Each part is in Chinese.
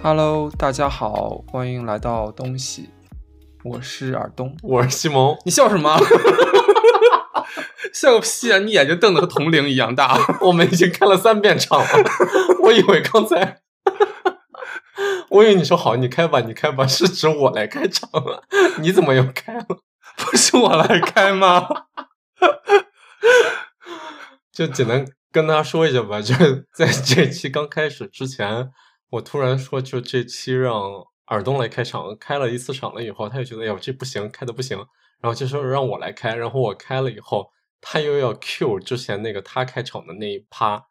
Hello，大家好，欢迎来到东西，我是尔东。我是西蒙，你笑什么？笑个屁啊！你眼睛瞪得和铜铃一样大。我们已经开了三遍场了，我以为刚才，我以为你说好，你开吧，你开吧，是指我来开场了，你怎么又开了？不是我来开吗？就简单跟大家说一下吧，就是在这期刚开始之前，我突然说，就这期让耳东来开场，开了一次场了以后，他就觉得，哎呦，这不行，开的不行，然后就说让我来开，然后我开了以后，他又要 Q 之前那个他开场的那一趴，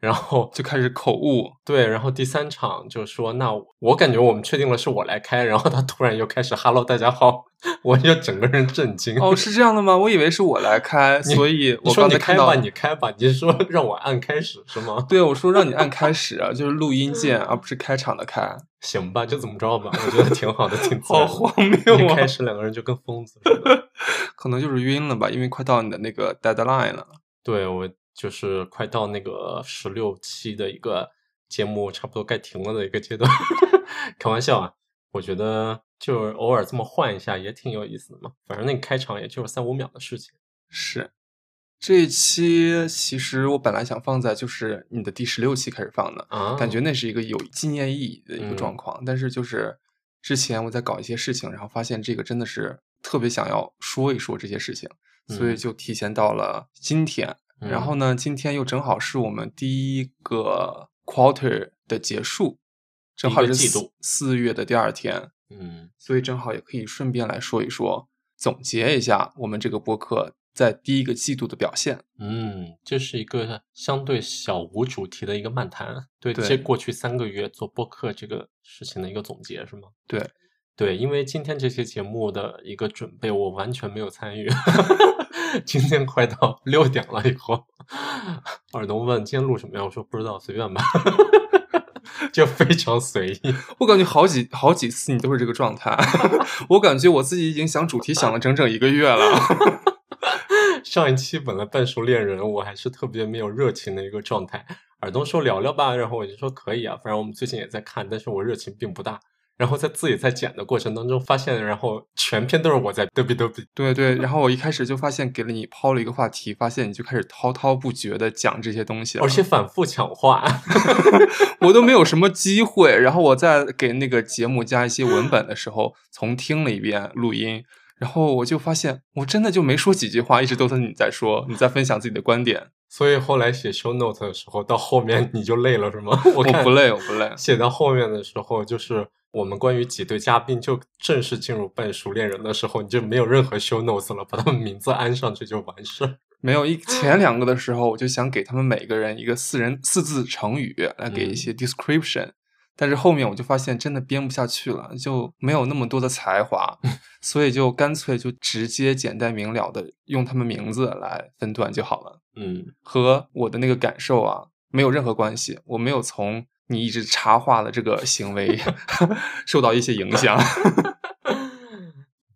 然后就开始口误。对，然后第三场就说，那我感觉我们确定了是我来开，然后他突然又开始 “hello，大家好”，我就整个人震惊。哦，是这样的吗？我以为是我来开，所以我你说刚才看到你开吧，你开吧，你是说 让我按开始是吗？对，我说让你按开始啊，就是录音键，而不是开场的开。行吧，就怎么着吧，我觉得挺好的，挺好的。荒谬啊！一开始两个人就跟疯子似的。可能就是晕了吧，因为快到你的那个 deadline 了。对我就是快到那个十六期的一个节目，差不多该停了的一个阶段。开玩笑啊，我觉得就是偶尔这么换一下也挺有意思的嘛。反正那个开场也就是三五秒的事情。是，这一期其实我本来想放在就是你的第十六期开始放的，啊，感觉那是一个有纪念意义的一个嗯状况。但是就是之前我在搞一些事情，然后发现这个真的是特别想要说一说这些事情，所以嗯就提前到了今天。然后呢，今天又正好是我们第一个 quarter 的结束，正好是四四月的第二天，嗯所以正好也可以顺便来说一说，总结一下我们这个播客在第一个季度的表现。嗯，这是一个相对小无主题的一个漫谈，对对这过去三个月做播客这个事情的一个总结是吗？对，对，因为今天这期节目的一个准备，我完全没有参与。今天快到 六点了以后，耳东问今天录什么呀？我说不知道，随便吧，就非常随意。我感觉好几好几次你都是这个状态，我感觉我自己已经想主题想了整整一个月了。上一期本来半熟恋人，我还是特别没有热情的一个状态。耳东说聊聊吧，然后我就说可以啊，反正我们最近也在看，但是我热情并不大。然后在自己在剪的过程当中发现，然后全篇都是我在嘚比嘚比。对对，然后我一开始就发现给了你抛了一个话题，发现你就开始滔滔不绝的讲这些东西了，而且反复抢话。我都没有什么机会。然后我在给那个节目加一些文本的时候，重听了一遍录音，然后我就发现我真的就没说几句话，一直都是你在说，你在分享自己的观点。所以后来写 show note 的时候，到后面你就累了是吗？我我不累，我不累。写到后面的时候，就是我们关于几对嘉宾就正式进入半熟恋人的时候，你就没有任何 show notes 了，把他们名字安上去就完事儿。没有一 前两个的时候，我就想给他们每个人一个四人四字成语来给一些 description，、但是后面我就发现真的编不下去了，就没有那么多的才华，所以就干脆就直接简单明了的用他们名字来分段就好了，嗯，和我的那个感受啊没有任何关系，我没有从你一直插话的这个行为 受到一些影响。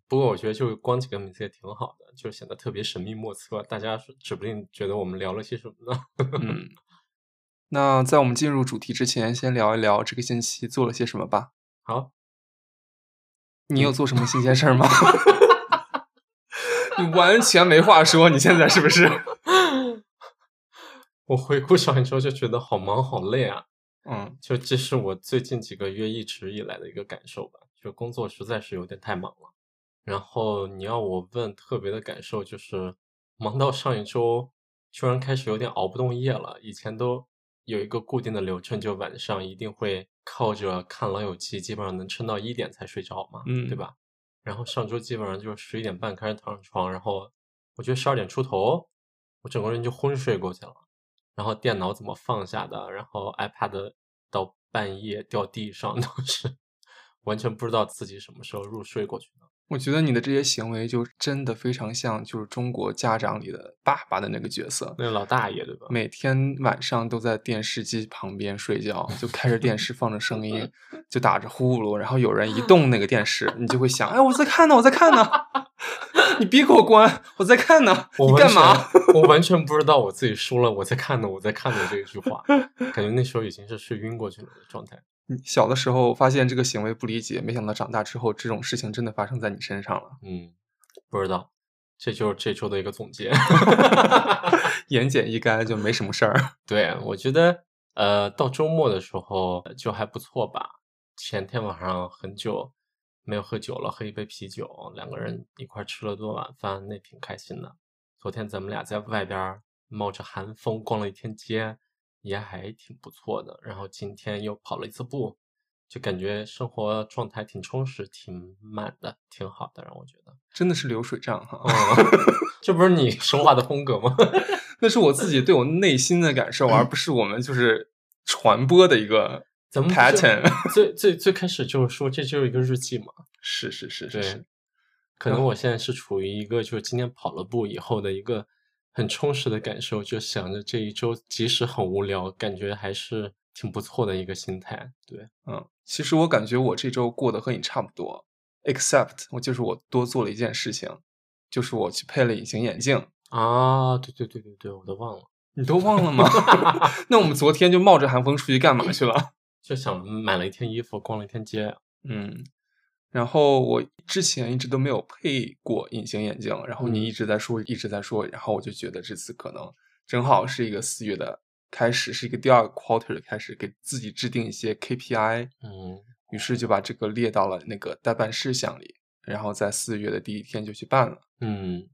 不过我觉得就光几个名字也挺好的，就显得特别神秘莫测，大家是指不定觉得我们聊了些什么呢？嗯，那在我们进入主题之前，先聊一聊这个星期做了些什么吧。好，你有做什么新鲜事儿吗？你完全没话说，你现在是不是？我回顾上一周就觉得好忙好累啊，嗯就这是我最近几个月一直以来的一个感受吧，就工作实在是有点太忙了。然后你要我问特别的感受，就是忙到上一周居然开始有点熬不动夜了。以前都有一个固定的流程，就晚上一定会靠着看《老友记》，基本上能撑到一点才睡着嘛，嗯对吧？然后上周基本上就是十一点半开始躺上床，然后我觉得十二点出头，我整个人就昏睡过去了。然后电脑怎么放下的，然后 iPad 到半夜掉地上都是完全不知道自己什么时候入睡过去的。我觉得你的这些行为就真的非常像就是中国家长里的爸爸的那个角色，那个老大爷对吧？每天晚上都在电视机旁边睡觉，就开着电视放着声音，就打着呼噜，然后有人一 动那个电视，你就会想，哎，我在看呢，我在看呢，你别给我关，我在看呢，你干嘛？我完全不知道我自己输了，我在看呢，我在看呢这一句话，感觉那时候已经是睡晕过去了的状态。你小的时候发现这个行为不理解，没想到长大之后这种事情真的发生在你身上了。嗯，不知道，这就是这周的一个总结。言简意赅，就没什么事儿。对，我觉得呃，到周末的时候就还不错吧。前天晚上很久没有喝酒了，喝一杯啤酒，两个人一块吃了顿晚饭，那挺开心的。昨天咱们俩在外边冒着寒风逛了一天街，也还挺不错的。然后今天又跑了一次步，就感觉生活状态挺充实、挺满的，挺好的，让我觉得真的是流水账哈。这不是你说话的风格吗？那是我自己对我内心的感受，而不是我们就是传播的一个咱们 pattern。最最最开始就是说这就是一个日记嘛。是是是是是。可能我现在是处于一个就是今天跑了步以后的一个很充实的感受，就想着这一周即使很无聊，感觉还是挺不错的一个心态。对，嗯，其实我感觉我这周过得和你差不多，except 我就是我多做了一件事情，就是我去配了隐形眼镜。啊，对对对对对，我都忘了，你都忘了吗？那我们昨天就冒着寒风出去干嘛去了？就想买了一天衣服，逛了一天街。嗯，然后我之前一直都没有配过隐形眼镜，然后你一直在说，一直在说，然后我就觉得这次可能正好是一个四月的开始，是一个第二个 quarter 的开始，给自己制定一些 KPI。嗯，于是就把这个列到了那个代办事项里，然后在四月的第一天就去办了。嗯。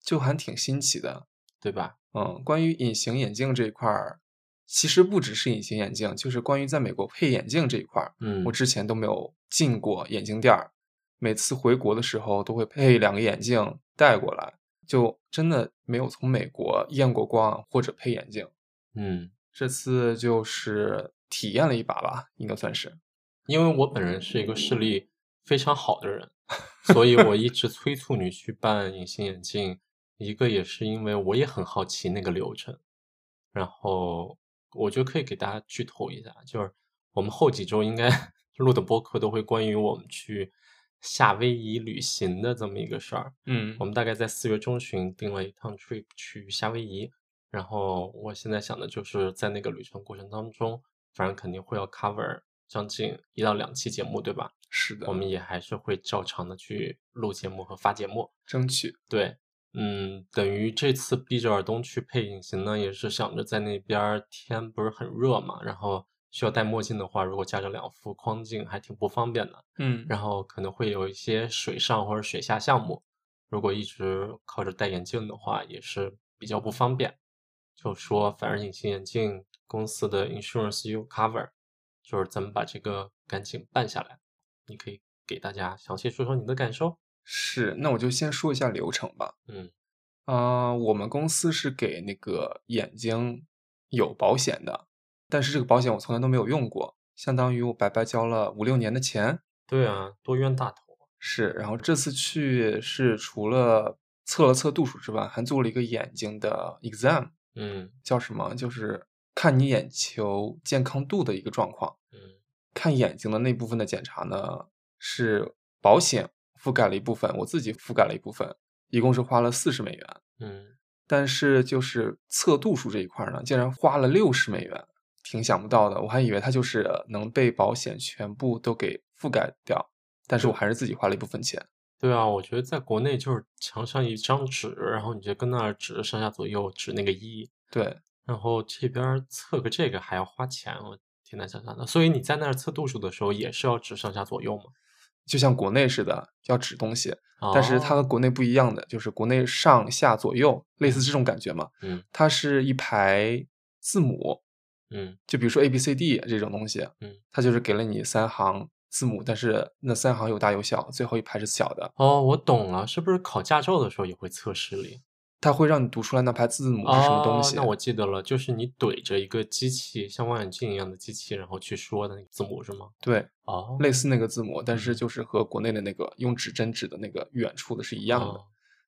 就还挺新奇的，对吧？嗯，关于隐形眼镜这一块儿，其实不只是隐形眼镜，就是关于在美国配眼镜这一块儿，嗯，我之前都没有进过眼镜店儿，每次回国的时候都会配两个眼镜带过来，就真的没有从美国验过光或者配眼镜。嗯，这次就是体验了一把吧，应该算是。因为我本人是一个视力非常好的人，所以我一直催促你去办隐形眼镜。一个也是因为我也很好奇那个流程，然后我觉得可以给大家剧透一下，就是我们后几周应该 录的播客都会关于我们去夏威夷旅行的这么一个事儿。嗯，我们大概在四月中旬定了一趟 trip 去夏威夷，然后我现在想的就是在那个旅程过程当中，反正肯定会要 cover 将近一到两期节目，对吧？是的，我们也还是会照常的去录节目和发节目，争取对。嗯，等于这次闭着尔东去配隐形呢，也是想着在那边天不是很热嘛，然后需要戴墨镜的话，如果加着两副框镜还挺不方便的。嗯，然后可能会有一些水上或者水下项目，如果一直靠着戴眼镜的话，也是比较不方便。就说反正隐形眼镜公司的 insurance you cover，就是咱们把这个赶紧办下来。你可以给大家详细说说你的感受。是，那我就先说一下流程吧。嗯，啊，我们公司是给那个眼睛有保险的，但是这个保险我从来都没有用过，相当于我白白交了五六年的钱。对啊，多冤大头。是，然后这次去是除了测了测度数之外，还做了一个眼睛的 exam。嗯，叫什么？就是看你眼球健康度的一个状况。嗯，看眼睛的那部分的检查呢，是保险。覆盖了一部分，我自己覆盖了一部分，一共是花了四十美元。嗯，但是就是测度数这一块呢，竟然花了六十美元，挺想不到的。我还以为它就是能被保险全部都给覆盖掉，但是我还是自己花了一部分钱。对啊，我觉得在国内就是墙上一张纸，然后你就跟那儿指上下左右指那个一。对，然后这边测个这个还要花钱，我挺难想象的。所以你在那儿测度数的时候也是要指上下左右吗？就像国内似的要指东西，但是它和国内不一样的，就是国内上下左右类似这种感觉嘛。嗯，它是一排字母，嗯，就比如说 A B C D 这种东西，嗯，它就是给了你三行字母，但是那三行有大有小，最后一排是小的。哦，我懂了，是不是考驾照的时候也会测视力？它会让你读出来那排字母是什么东西？那我记得了，就是你怼着一个机器，像望远镜一样的机器，然后去说的那个字母是吗？对，哦，类似那个字母，但是就是和国内的那个用指针指的那个远处的是一样的，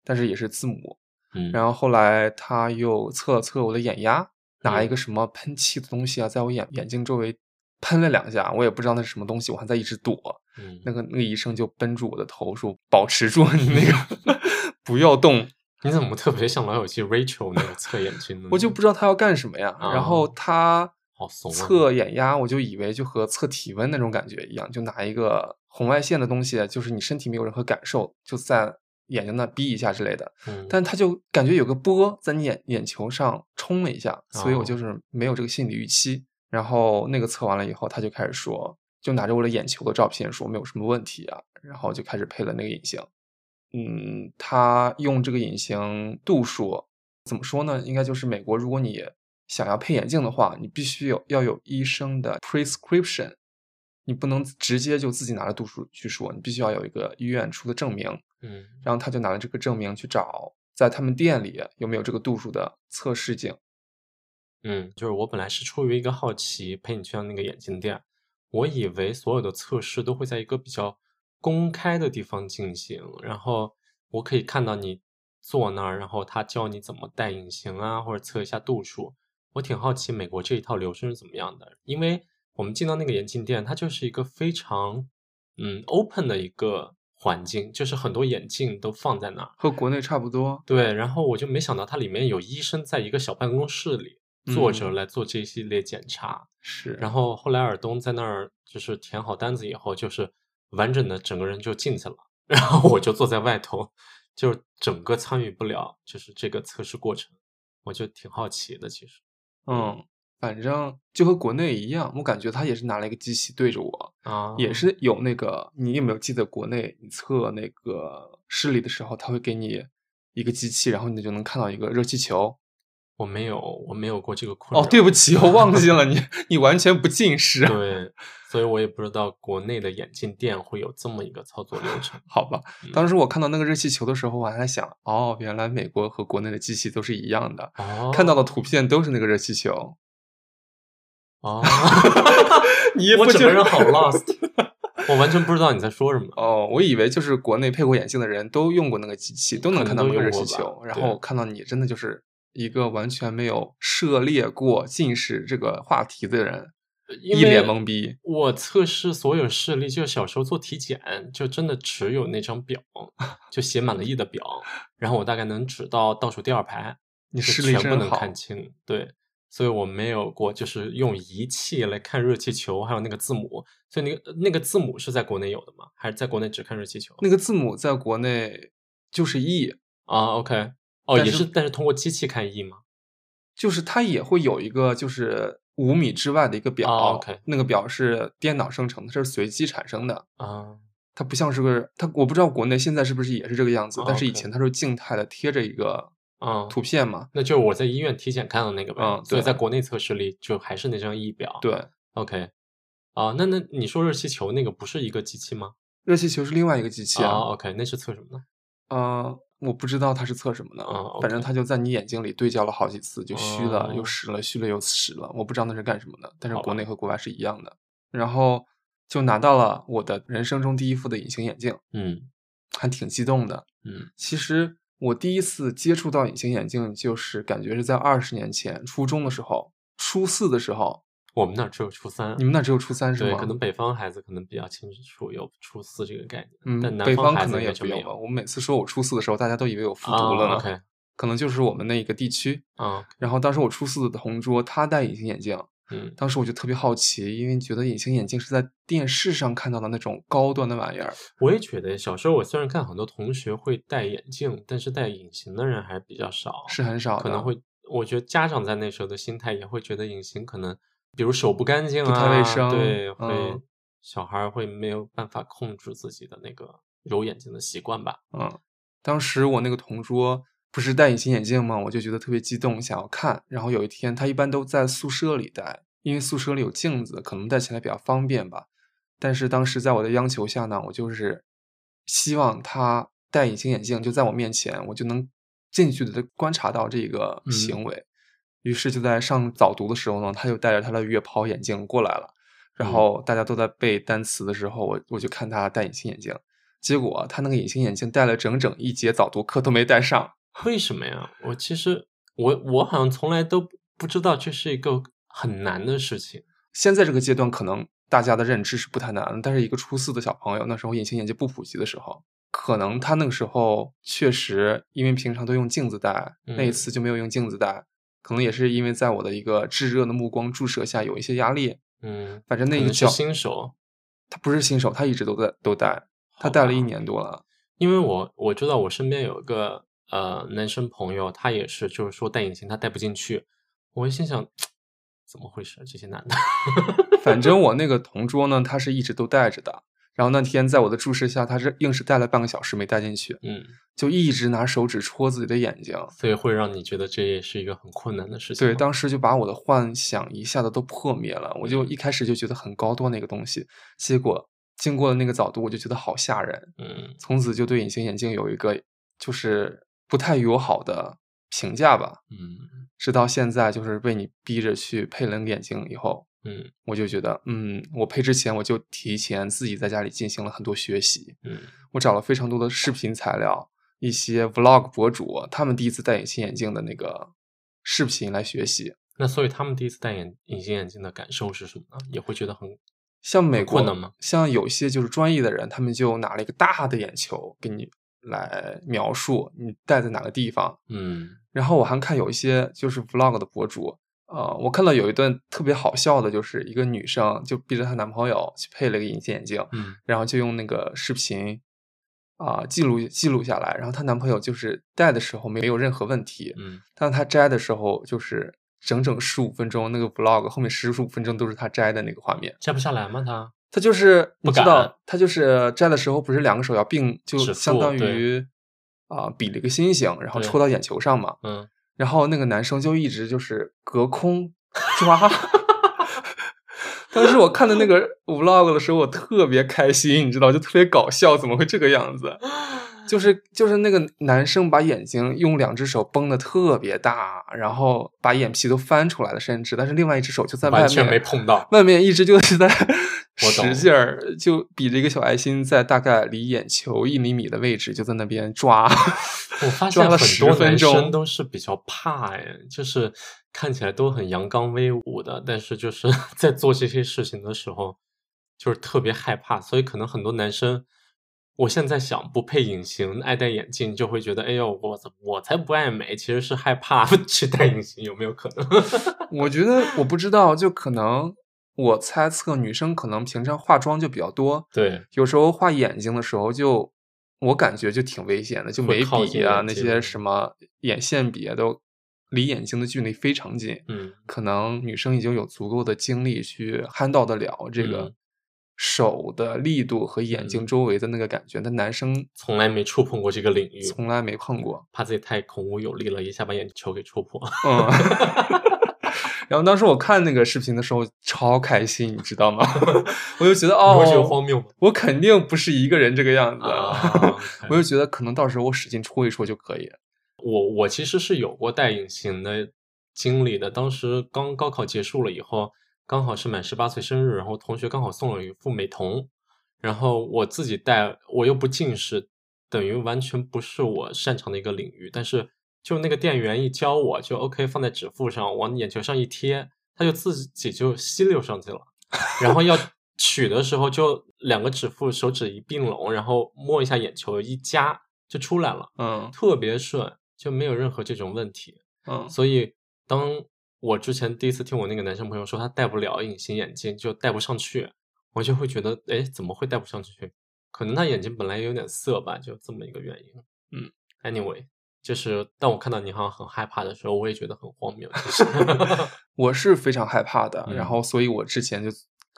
但是也是字母。嗯，然后后来他又测了测我的眼压，拿一个什么喷漆的东西啊，在我眼眼睛周围喷了两下，我也不知道那是什么东西，我还在一直躲。嗯，那个那个医生就绷住我的头说：“保持住你那个，不要动。”你怎么特别像老友记 Rachel 那个测眼睛呢？我就不知道他要干什么呀。然后他！测眼压，我就以为就和测体温那种感觉一样，就拿一个红外线的东西，就是你身体没有任何感受，就在眼睛那逼一下之类的。嗯，但他就感觉有个波在你眼眼球上冲了一下，所以我哦就是没有这个心理预期。然后那个测完了以后，他就开始说，就拿着我的眼球的照片说没有什么问题啊，然后就开始配了那个隐形。嗯，他用这个隐形度数怎么说呢？应该就是美国，如果你想要配眼镜的话，你必须有要有医生的 prescription，你不能直接就自己拿着度数去说，你必须要有一个医院出的证明。嗯然后他就拿了这个证明去找在他们店里有没有这个度数的测试镜。嗯，就是我本来是出于一个好奇陪你去到那个眼镜店，我以为所有的测试都会在一个比较公开的地方进行，然后我可以看到你坐那儿，然后他教你怎么戴隐形啊，或者测一下度数。我挺好奇美国这一套流程是怎么样的，因为我们进到那个眼镜店，它就是一个非常嗯 open 的一个环境，就是很多眼镜都放在那儿。和国内差不多。对，然后我就没想到它里面有医生在一个小办公室里坐着嗯来做这一系列检查。是，然后后来尔东在那儿就是填好单子以后，就是完整的整个人就进去了，然后我就坐在外头，就整个参与不了，就是这个测试过程，我就挺好奇的，其实。嗯，反正就和国内一样，我感觉他也是拿了一个机器对着我，啊，也是有那个，你有没有记得国内你测那个视力的时候，他会给你一个机器，然后你就能看到一个热气球。我没有，我没有过这个困扰哦，对不起，我忘记了，你 你完全不近视。对，所以我也不知道国内的眼镜店会有这么一个操作流程。好吧，嗯当时我看到那个热气球的时候，我还在想，哦，原来美国和国内的机器都是一样的，哦，看到的图片都是那个热气球。哦，你我整个人好 lost，我完全不知道你在说什么。哦，我以为就是国内配过眼镜的人都用过那个机器，都能看到那个热气球。然后我看到你真的就是一个完全没有涉猎过近视这个话题的人，一脸懵逼。我测试所有视力，就小时候做体检，就真的只有那张表，就写满了 E 的表，然后我大概能指到倒数第二排，就你视力全部能看清。对，所以我没有过就是用仪器来看热气球，还有那个字母。所以那个那个字母是在国内有的吗？还是在国内只看热气球？那个字母在国内就是 E，啊，OK，哦，也是，但是通过机器看 E 吗？就是它也会有一个就是五米之外的一个表、哦，OK 那个表是电脑生成的，这是随机产生的。啊，它不像是个它，我不知道国内现在是不是也是这个样子，哦但是以前它是静态的贴着一个嗯图片嘛。那就是我在医院体检看到那个呗，嗯对所以在国内测试里就还是那张 E 表。对，，OK，啊，那那你说热气球那个不是一个机器吗？热气球是另外一个机器啊啊。，OK，那是测什么呢？呃，我不知道他是测什么的，啊反正它就在你眼睛里对焦了好几次，就虚了、又哦实了，虚了又实了，我不知道那是干什么的，但是国内和国外是一样的。然后就拿到了我的人生中第一副的隐形眼镜，嗯还挺激动的。嗯其实我第一次接触到隐形眼镜，就是感觉是在二十年前初中的时候，初四的时候。我们那儿只有初三，你们那只有初三是对，吗？可能北方孩子可能比较清楚有初四这个概念，嗯但，南北方可能也就没有吧。我们每次说我初四的时候，大家都以为我复读啊了可能就是我们那一个地区。啊，然后当时我初四的同桌，他戴隐形眼镜，嗯，当时我就特别好奇，因为觉得隐形眼镜是在电视上看到的那种高端的玩意儿。我也觉得小时候我虽然看很多同学会戴眼镜，但是戴隐形的人还是比较少，是很少的，可能会，我觉得家长在那时候的心态也会觉得隐形可能，比如手不干净不啊，太卫生对，会、嗯小孩儿会没有办法控制自己的那个揉眼睛的习惯吧。嗯，当时我那个同桌不是戴隐形眼镜吗？我就觉得特别激动，想要看。然后有一天，他一般都在宿舍里戴，因为宿舍里有镜子，可能戴起来比较方便吧。但是当时在我的央求下呢，我就是希望他戴隐形眼镜就在我面前，我就能近距离的观察到这个嗯行为。于是就在上早读的时候呢，他就戴着他的月抛眼镜过来了。然嗯后大家都在背单词的时候，我我就看他戴隐形眼镜，结果他那个隐形眼镜戴了整整一节早读课都没戴上。为什么呀？我其实我我好像从来都不知道这是一个很难的事情。现在这个阶段，可能大家的认知是不太难的，但是一个初四的小朋友，那时候隐形眼镜不普及的时候，可能他那个时候确实因为平常都用镜子戴，那一嗯次就没有用镜子戴，可能也是因为在我的一个炙热的目光注射下有一些压力。嗯，反正那个叫新手，他不是新手，他一直都在都戴，他好戴了一年多了。因为我我知道我身边有一个呃男生朋友，他也是就是说戴隐形他戴不进去，我一心想 怎么回事？这些男的，反正我那 个同桌呢，他是一直都戴着的。然后那天在我的注视下，他是硬是戴了半个小时没戴进去，嗯，就一直拿手指戳自己的眼睛。所以会让你觉得这也是一个很困难的事情对，当时就把我的幻想一下子都破灭了。我就嗯一开始就觉得很高端的一个东西，结果经过了那个早读，我就觉得好吓人。嗯从此就对隐形眼镜有一个就是不太友好的评价吧。嗯直到现在，就是被你逼着去配了那个眼镜以后，嗯我就觉得，嗯，我配之前我就提前自己在家里进行了很多学习，嗯我找了非常多的视频材料，一些 vlog 博主他们第一次戴隐形眼镜的那个视频来学习。那所以他们第一次戴眼隐形眼镜的感受是什么呢？也会觉得很像美国困难吗像有些就是专业的人，他们就拿了一个大的眼球给你来描述你戴在哪个地方。嗯然后我还看有一些就是 vlog 的博主，呃，我看到有一段特别好笑的，就是一个女生就逼着她男朋友去配了一个隐形眼镜，嗯然后就用那个视频啊、记录记录下来，然后她男朋友就是戴的时候没有任何问题，嗯但她摘的时候就是整整十五分钟，那个 vlog 后面十五分钟都是她摘的那个画面。摘不下来吗？他他就是你不知道，他就是摘的时候不是两个手要并，就相当于啊、比了一个心形，然后戳到眼球上嘛。嗯然后那个男生就一直就是隔空抓。当时我看的那个 vlog 的时候，我特别开心，你知道，就特别搞笑，怎么会这个样子？就是就是那个男生把眼睛用两只手绷的特别大，然后把眼皮都翻出来了，甚至，但是另外一只手就在外面，完全没碰到。外面一直就是在使劲儿，就比着一个小爱心，在大概离眼球一厘米的位置，就在那边抓。我发现很多分男生钟都是比较怕哎，就是看起来都很阳刚威武的，但是就是 在做这些事情的时候，就是特别害怕，所以可能很多男生，我现在想不配隐形，爱戴眼镜，就会觉得，哎呦，我怎我才不爱美，其实是害怕 去戴隐形，有没有可能？我觉得我不知道，就可能我猜测女生可能平常化妆就比较多，对，有时候画眼睛的时候就，我感觉就挺危险的，就眉笔啊那些什么眼线笔啊都离眼睛的距离非常近。嗯可能女生已经有足够的精力去 handle 得了这个嗯手的力度和眼睛嗯周围的那个感觉，但男生从来没触碰过这个领域，从来没碰过。怕自己太孔武有力了，一下把眼球给戳破。嗯，然后当时我看那个视频的时候超开心，你知道吗？我就觉得哦，我觉得哦荒谬吗，我肯定不是一个人这个样子，啊 我就觉得可能到时候我使劲戳一戳就可以。我我其实是有过戴隐形的经历的。当时刚高考结束了以后，刚好是满十八岁生日，然后同学刚好送了一副美瞳，然后我自己戴，我又不近视，等于完全不是我擅长的一个领域。但是就那个店员一教我，就 OK 放在指腹上，往眼球上一贴，它就自己就吸溜上去了。然后要 取的时候，就两个指腹手指一并拢，然后摸一下眼球一夹就出来了。嗯特别顺，就没有任何这种问题。嗯所以，当我之前第一次听我那个男生朋友说他戴不了隐形眼镜，就戴不上去，我就会觉得，哎，怎么会戴不上去？可能他眼睛本来有点涩吧，就这么一个原因。嗯，anyway，就是当我看到你好像很害怕的时候，我也觉得很荒谬。其实，我是非常害怕的，嗯然后所以我之前就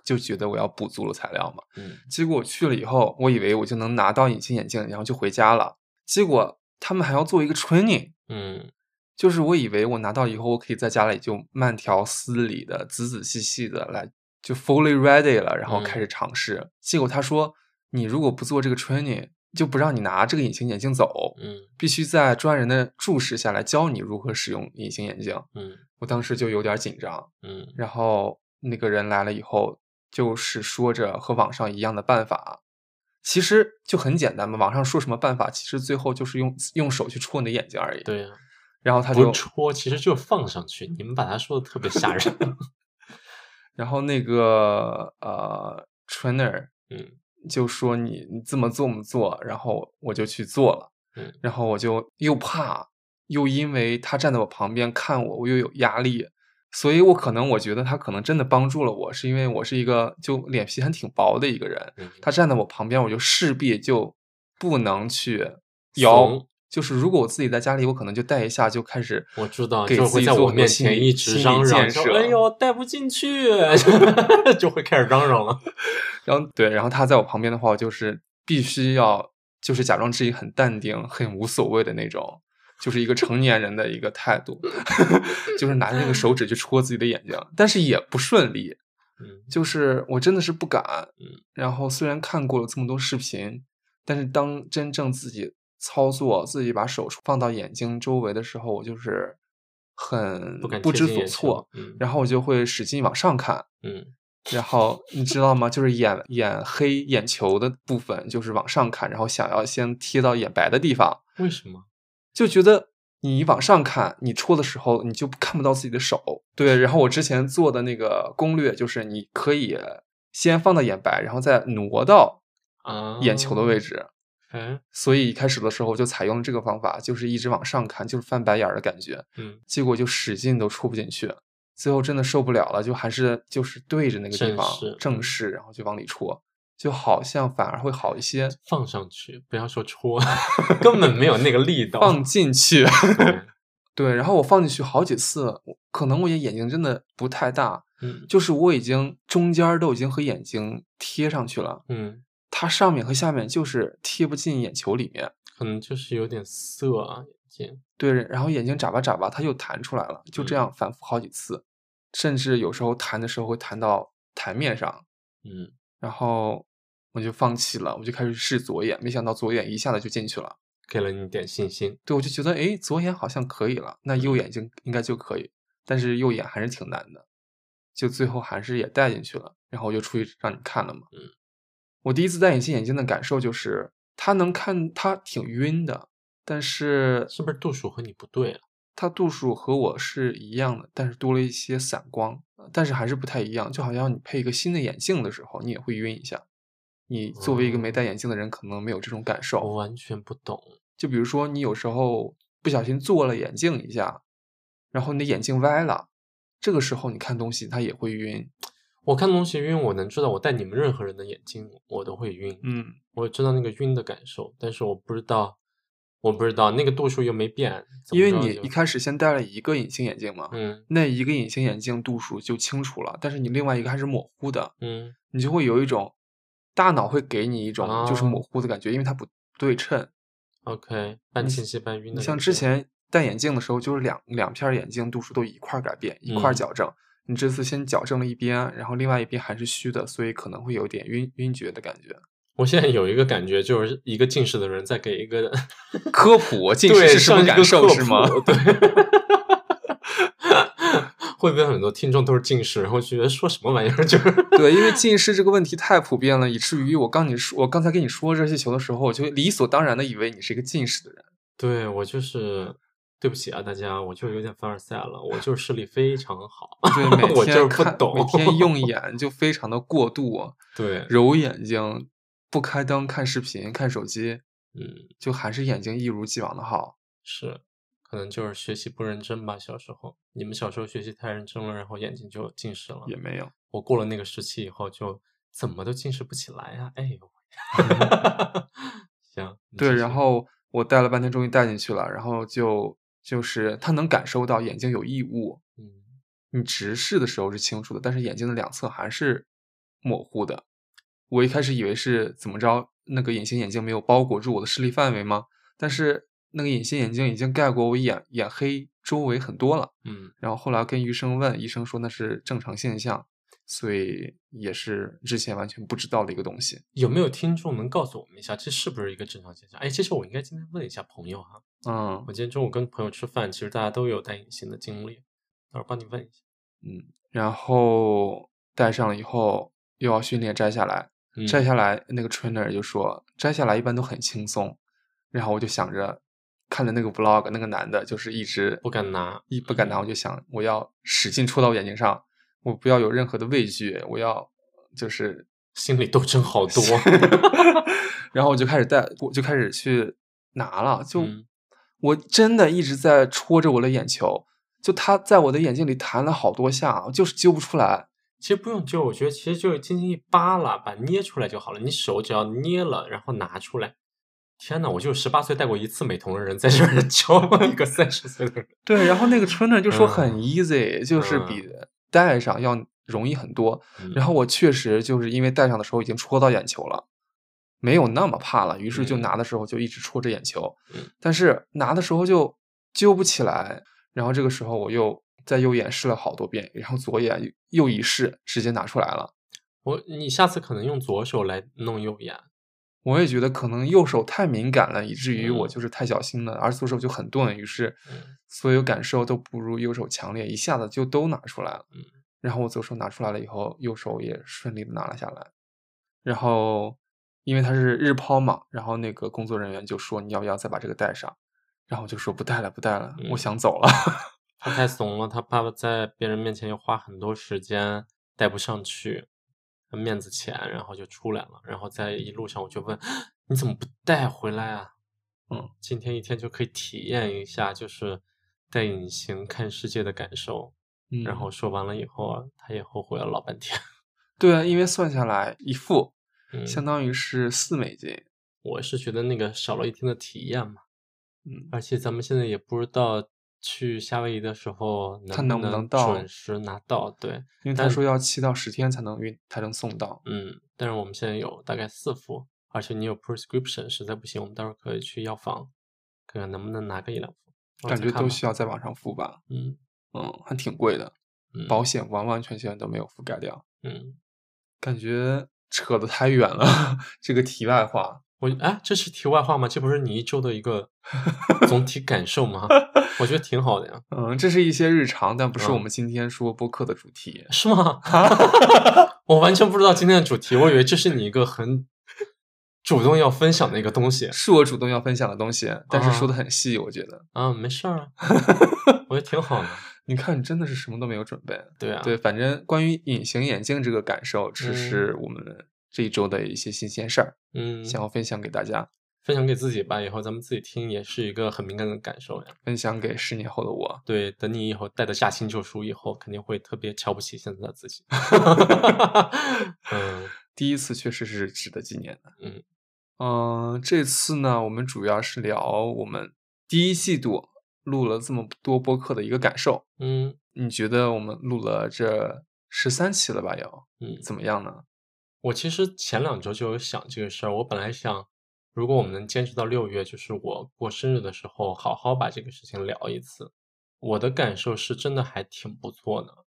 就觉得我要补足了材料嘛。嗯结果我去了以后，我以为我就能拿到隐形眼镜，然后就回家了。结果他们还要做一个 training，嗯就是我以为我拿到以后，我可以在家里就慢条斯理的、仔仔细细的来，就 fully ready 了，然后开始尝试。结果他说，你如果不做这个 training，就不让你拿这个隐形眼镜走，嗯必须在专人的注视下来教你如何使用隐形眼镜。嗯我当时就有点紧张，嗯然后那个人来了以后，就是说着和网上一样的办法，其实就很简单嘛。网上说什么办法，其实最后就是用用手去戳你的眼睛而已。对呀、然后他不就，戳，其实就放上去。你们把他说的特别吓人。然后那个呃 trainer 嗯就说你你这么做么做，然后我就去做了，嗯然后我就又怕又因为他站在我旁边看我，我又有压力，所以我可能我觉得他可能真的帮助了我，是因为我是一个就脸皮还挺薄的一个人。嗯他站在我旁边，我就势必就不能去摇怂。就是如果我自己在家里，我可能就戴一下就开始我知道，给就会在我面前一直嚷嚷说：“建设。哎呦，戴不进去！” 就会开始嚷嚷了。然后对，然后他在我旁边的话，我就是必须要就是假装自己很淡定、很无所谓的那种，就是一个成年人的一个态度，就是拿着那个手指去戳自己的眼睛，但是也不顺利，嗯就是我真的是不敢。嗯，然后虽然看过了这么多视频，但是当真正自己操作、自己把手放到眼睛周围的时候，我就是很不知所措，嗯然后我就会使劲往上看。嗯然后你知道吗？就是眼眼黑眼球的部分，就是往上看，然后想要先贴到眼白的地方，为什么？就觉得你往上看，你戳的时候你就看不到自己的手。对，然后我之前做的那个攻略就是，你可以先放到眼白，然后再挪到啊，眼球的位置。哎，所以一开始的时候就采用了这个方法，就是一直往上看，就是翻白眼儿的感觉，嗯，结果就使劲都戳不进去。最后真的受不了了，就还是就是对着那个地方正视然后就往里戳，就好像反而会好一些。放上去，不要说戳，根本没有那个力道。放进去，对 对，然后我放进去好几次，可能我也眼睛真的不太大，嗯就是我已经中间儿都已经和眼睛贴上去了，嗯，它上面和下面就是贴不进眼球里面。可能就是有点涩啊，眼睛。对，然后眼睛眨巴眨巴，它又弹出来了，就这嗯样反复好几次，甚至有时候弹的时候会弹到台面上，嗯然后我就放弃了，我就开始试左眼，没想到左眼一下子就进去了。给了你点信心。对，我就觉得，诶，左眼好像可以了，那右眼睛应该就可以，但是右眼还是挺难的，就最后还是也戴进去了，然后我就出去让你看了嘛。嗯，我第一次戴隐形眼镜的感受就是，它能看，它挺晕的，但是是不是度数和你不对啊？它度数和我是一样的，但是多了一些散光，呃但是还是不太一样，就好像你配一个新的眼镜的时候，你也会晕一下。你作为一个没戴眼镜的人，可能没有这种感受。我完全不懂。就比如说，你有时候不小心做了眼镜一下，然后你的眼镜歪了，这个时候你看东西它也会晕。我看东西晕，我能知道我戴你们任何人的眼睛，我都会晕。嗯，我知道那个晕的感受，但是我不知道，我不知道那个度数又没变，因为你一开始先戴了一个隐形眼镜嘛，嗯那一个隐形眼镜度数就清楚了，但是你另外一个还是模糊的，嗯你就会有一种大脑会给你一种就是啊模糊的感觉，因为它不对称。，OK，半清晰半晕的像之前戴眼镜的时候，就是两两片儿眼镜度数都一块儿改变，一块矫正。你这次先矫正了一边，然后另外一边还是虚的，所以可能会有点晕晕厥的感觉。我现在有一一个感觉，就是一个近视的人在给一个 科普近视是什么感受科是吗？普对，会不会很多听众都是近视，然后觉得说什么玩意儿？就是对，因为近视这个问题太普遍了，以至于我刚你说，我刚才跟你说热气球的时候，我就理所当然的以为你是一个近视的人。对我就是对不起啊，大家，我就是有点凡尔赛了，我就是视力非常好，对，每我就是不懂，每天 用眼就非常的过度，对，揉眼睛，不开灯看视频、看手机，嗯，就还是眼睛一如既往的好。是，可能就是学习不认真吧。小时候，你们小时候学习太认真了，然后眼睛就近视了。也没有，我过了那个时期以后，就怎么都近视不起来啊！哎呦，行，你对，然后我戴了半天，终于戴进去了，然后就就是他能感受到眼睛有异物，嗯你直视的时候是清楚的，但是眼睛的两侧还是模糊的。我一开始以为是怎么着，那个隐形眼镜没有包裹住我的视力范围吗？但是那个隐形眼镜已经盖过我眼眼黑周围很多了。嗯然后后来跟医生问，医生说那是正常现象，所以也是之前完全不知道的一个东西。有没有听众能告诉我们一下，这是不是一个正常现象？哎，其实我应该今天问一下朋友哈。嗯我今天中午跟朋友吃饭，其实大家都有戴隐形的经历，到时候帮你问一下。嗯，然后戴上了以后又要训练摘下来，嗯摘下来那个 trainer 就说摘下来一般都很轻松，然后我就想着看着那个 vlog，那个男的就是一直不敢拿一不敢拿，我就想我要使劲戳到我眼睛上，我不要有任何的畏惧，我要就是心理斗争好多。然后我就开始戴，我就开始去拿了，就、嗯我真的一直在戳着我的眼球，就它在我的眼睛里弹了好多下，就是揪不出来。其实不用揪，我觉得其实就是轻轻一扒拉，把捏出来就好了。你手只要捏了，然后拿出来。天呐，我就十八岁戴过一次美瞳的人，在这儿 教一个三十岁的人。对，然后那个春呢就说很嗯 easy，、就是比戴上要容易很多。嗯然后我确实就是因为戴上的时候已经戳到眼球了，没有那么怕了，于是就嗯拿的时候就一直戳着眼球，嗯但是拿的时候就揪不起来。然后这个时候我又在右眼试了好多遍，然后左眼又一试，直接拿出来了。我你下次可能用左手来弄右眼。我也觉得可能右手太敏感了，以至于我嗯就是太小心了，而左手就很钝，于是嗯所有感受都不如右手强烈，一下子就都拿出来了。嗯然后我左手拿出来了以后，右手也顺利的拿了下来。然后因为它是日抛嘛，然后那个工作人员就说你要不要再把这个戴上？然后我就说不戴了，不戴了，我嗯想走了。他太怂了，他怕在别人面前又花很多时间戴不上去，面子钱，然后就出来了。然后在一路上我就问你怎么不带回来啊？嗯，今天一天就可以体验一下，就是戴隐形看世界的感受。嗯然后说完了以后啊，他也后悔了老半天。对啊，因为算下来一副嗯，相当于是四美金。我是觉得那个少了一天的体验嘛，嗯，而且咱们现在也不知道去夏威夷的时候他能能不能到准时拿到，对。因为他说要七到十天才能运，才能送到。嗯，但是我们现在有大概四副，而且你有 prescription，实在不行，我们到时候可以去药房看看能不能拿个一两副。感觉都需要在网上付吧，嗯嗯，还挺贵的，嗯保险完完全全都没有覆盖掉，嗯，感觉扯得太远了。这个题外话，我哎，这是题外话吗？这不是你一周的一个 总体感受吗？我觉得挺好的呀，嗯，这是一些日常，但不是我嗯们今天说播客的主题。是吗？我完全不知道今天的主题，我以为这是你一个很主动要分享的一个东西是我主动要分享的东西，但是说的啊很细，我觉得。啊，没事儿啊，我觉得挺好的。你看，你真的是什么都没有准备。对啊，对，反正关于隐形眼镜这个感受，只嗯是我们这一周的一些新鲜事儿，嗯，想要分享给大家，分享给自己吧，以后咱们自己听也是一个很敏感的感受呀。分享给十年后的我。对，等你以后带着驾轻就熟以后，肯定会特别瞧不起现在的自己。嗯第一次确实是值得纪念的。嗯嗯、这次呢，我们主要是聊我们第一季度录了这么多播客的一个感受。嗯你觉得我们录了这十三期了吧？要嗯，怎么样呢？我其实前两周就有想这个事儿，我本来想，如果我们能坚持到六月，就是我过生日的时候，好好把这个事情聊一次。我的感受是真的还挺不错的，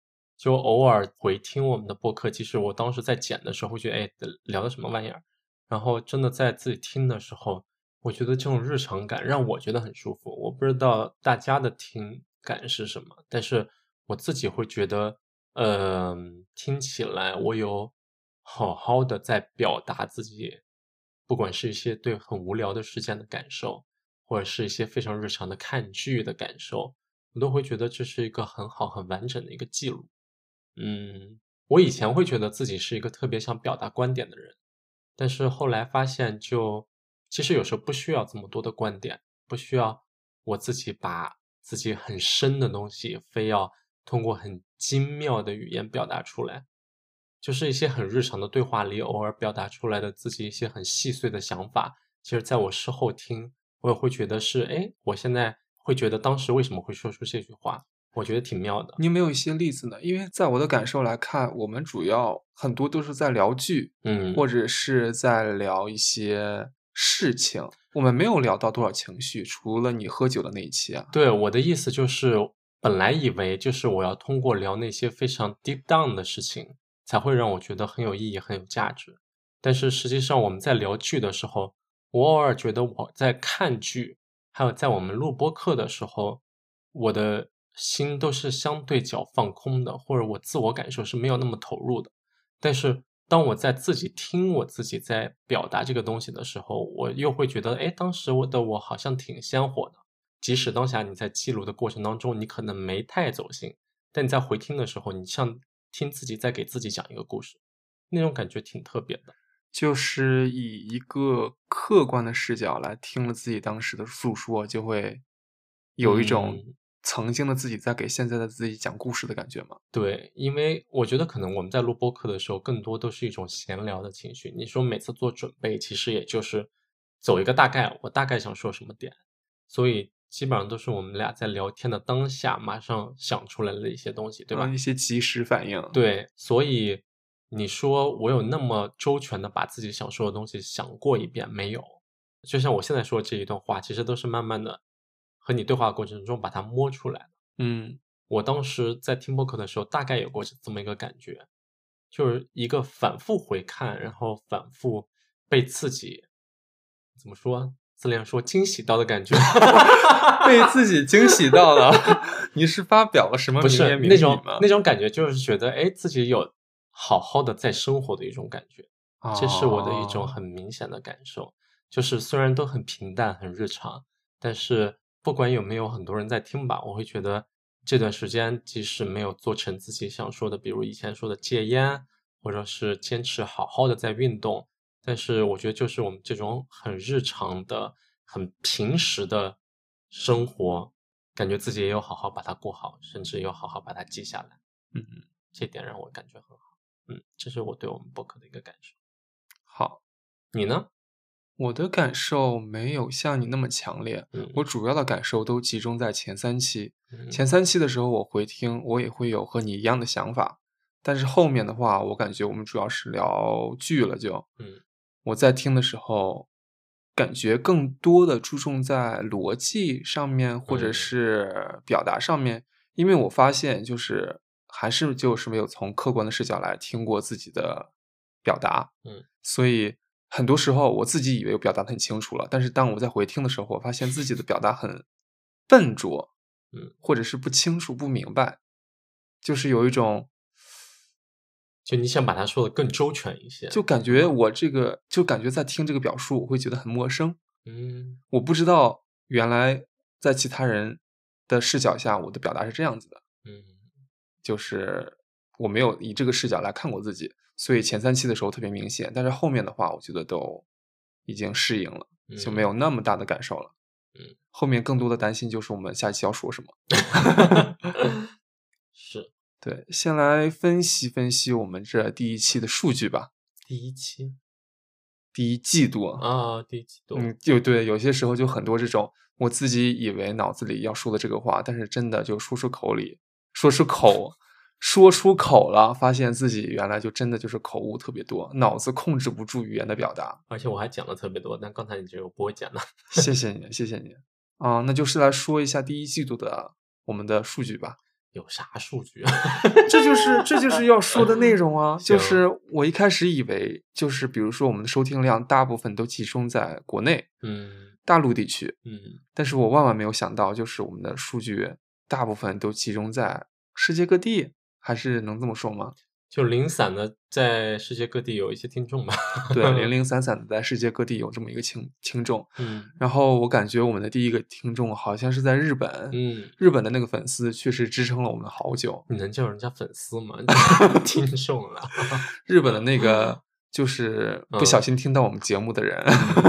就偶尔回听我们的播客，即使我当时在剪的时候会觉得，哎，聊的什么玩意儿，然后真的在自己听的时候，我觉得这种日常感让我觉得很舒服。我不知道大家的听感是什么，但是我自己会觉得，呃，听起来我有好好的在表达自己，不管是一些对很无聊的事件的感受，或者是一些非常日常的看剧的感受，我都会觉得这是一个很好、很完整的一个记录。嗯，我以前会觉得自己是一个特别想表达观点的人，但是后来发现就，其实有时候不需要这么多的观点，不需要我自己把自己很深的东西非要通过很精妙的语言表达出来，就是一些很日常的对话里偶尔表达出来的自己一些很细碎的想法，其实在我事后听，我也会觉得是，哎，我现在会觉得当时为什么会说出这句话，我觉得挺妙的。你有没有一些例子呢？因为在我的感受来看，我们主要很多都是在聊剧，嗯，或者是在聊一些事情，我们没有聊到多少情绪，除了你喝酒的那一期啊。对，我的意思就是，本来以为就是我要通过聊那些非常 deep down 的事情，才会让我觉得很有意义、很有价值。但是实际上我们在聊剧的时候，我偶尔觉得我在看剧，还有在我们录播课的时候，我的心都是相对较放空的，或者我自我感受是没有那么投入的。但是当我在自己听我自己在表达这个东西的时候，我又会觉得，哎，当时我的我好像挺鲜活的。即使当下你在记录的过程当中，你可能没太走心，但你在回听的时候，你像听自己在给自己讲一个故事，那种感觉挺特别的。就是以一个客观的视角来听了自己当时的诉说，就会有一种嗯曾经的自己在给现在的自己讲故事的感觉吗？对，因为我觉得可能我们在录播客的时候，更多都是一种闲聊的情绪。你说每次做准备，其实也就是走一个大概，我大概想说什么点，所以基本上都是我们俩在聊天的当下马上想出来的一些东西，对吧？嗯一些及时反应。，对，所以你说我有那么周全的把自己想说的东西想过一遍没有？就像我现在说这一段话，其实都是慢慢的和你对话过程中把它摸出来的。嗯我当时在听播客的时候，大概有过这么一个感觉，就是一个反复回看，然后反复被自己怎么说？自恋说惊喜到的感觉，被自己惊喜到了。你是发表了什么不名言名语是那种？那种感觉，就是觉得哎，自己有好好的在生活的一种感觉。这是我的一种哦很明显的感受，就是虽然都很平淡、很日常，但是不管有没有很多人在听吧，我会觉得这段时间即使没有做成自己想说的，比如以前说的戒烟，或者是坚持好好的在运动，但是我觉得就是我们这种很日常的、很平时的生活，感觉自己也有好好把它过好，甚至有好好把它记下来，嗯嗯，这点让我感觉很好。嗯，这是我对我们播客的一个感受。好，你呢？我的感受没有像你那么强烈。嗯，我主要的感受都集中在前三期。嗯前三期的时候，我回听，我也会有和你一样的想法。但是后面的话，我感觉我们主要是聊剧了就，嗯我在听的时候，感觉更多的注重在逻辑上面，或者嗯是表达上面，因为我发现就是还是就是没有从客观的视角来听过自己的表达，嗯，所以很多时候我自己以为我表达的很清楚了，但是当我在回听的时候，我发现自己的表达很笨拙，嗯，或者是不清楚、不明白，就是有一种就你想把它说的更周全一些，就感觉我这个就感觉在听这个表述，我会觉得很陌生。嗯。我不知道原来在其他人的视角下，我的表达是这样子的，嗯。就是我没有以这个视角来看过自己，所以前三期的时候特别明显，但是后面的话，我觉得都已经适应了，就没有那么大的感受了。嗯，后面更多的担心就是我们下期要说什么。是对，先来分析分析我们这第一期的数据吧。第一期第一季度啊，啊，第一季度嗯，就对，有些时候就很多这种我自己以为脑子里要说的这个话，但是真的就说出口里，说出口，说出口了，发现自己原来就真的就是口误特别多，脑子控制不住语言的表达。而且我还讲了特别多，但刚才你这个我不会讲了。谢谢你，谢谢你啊，那就是来说一下第一季度的我们的数据吧。有啥数据啊？这就是这就是要说的内容啊！就是我一开始以为，就是比如说我们的收听量大部分都集中在国内嗯大陆地区，嗯但是我万万没有想到，就是我们的数据大部分都集中在世界各地，还是能这么说吗？就零散的在世界各地有一些听众吧。对，零 零散散的在世界各地有这么一个听听众。嗯然后我感觉我们的第一个听众好像是在日本，嗯，日本的那个粉丝确实支撑了我们好久。你能叫人家粉丝吗？听众了。日本的那个就是不小嗯心听到我们节目的人，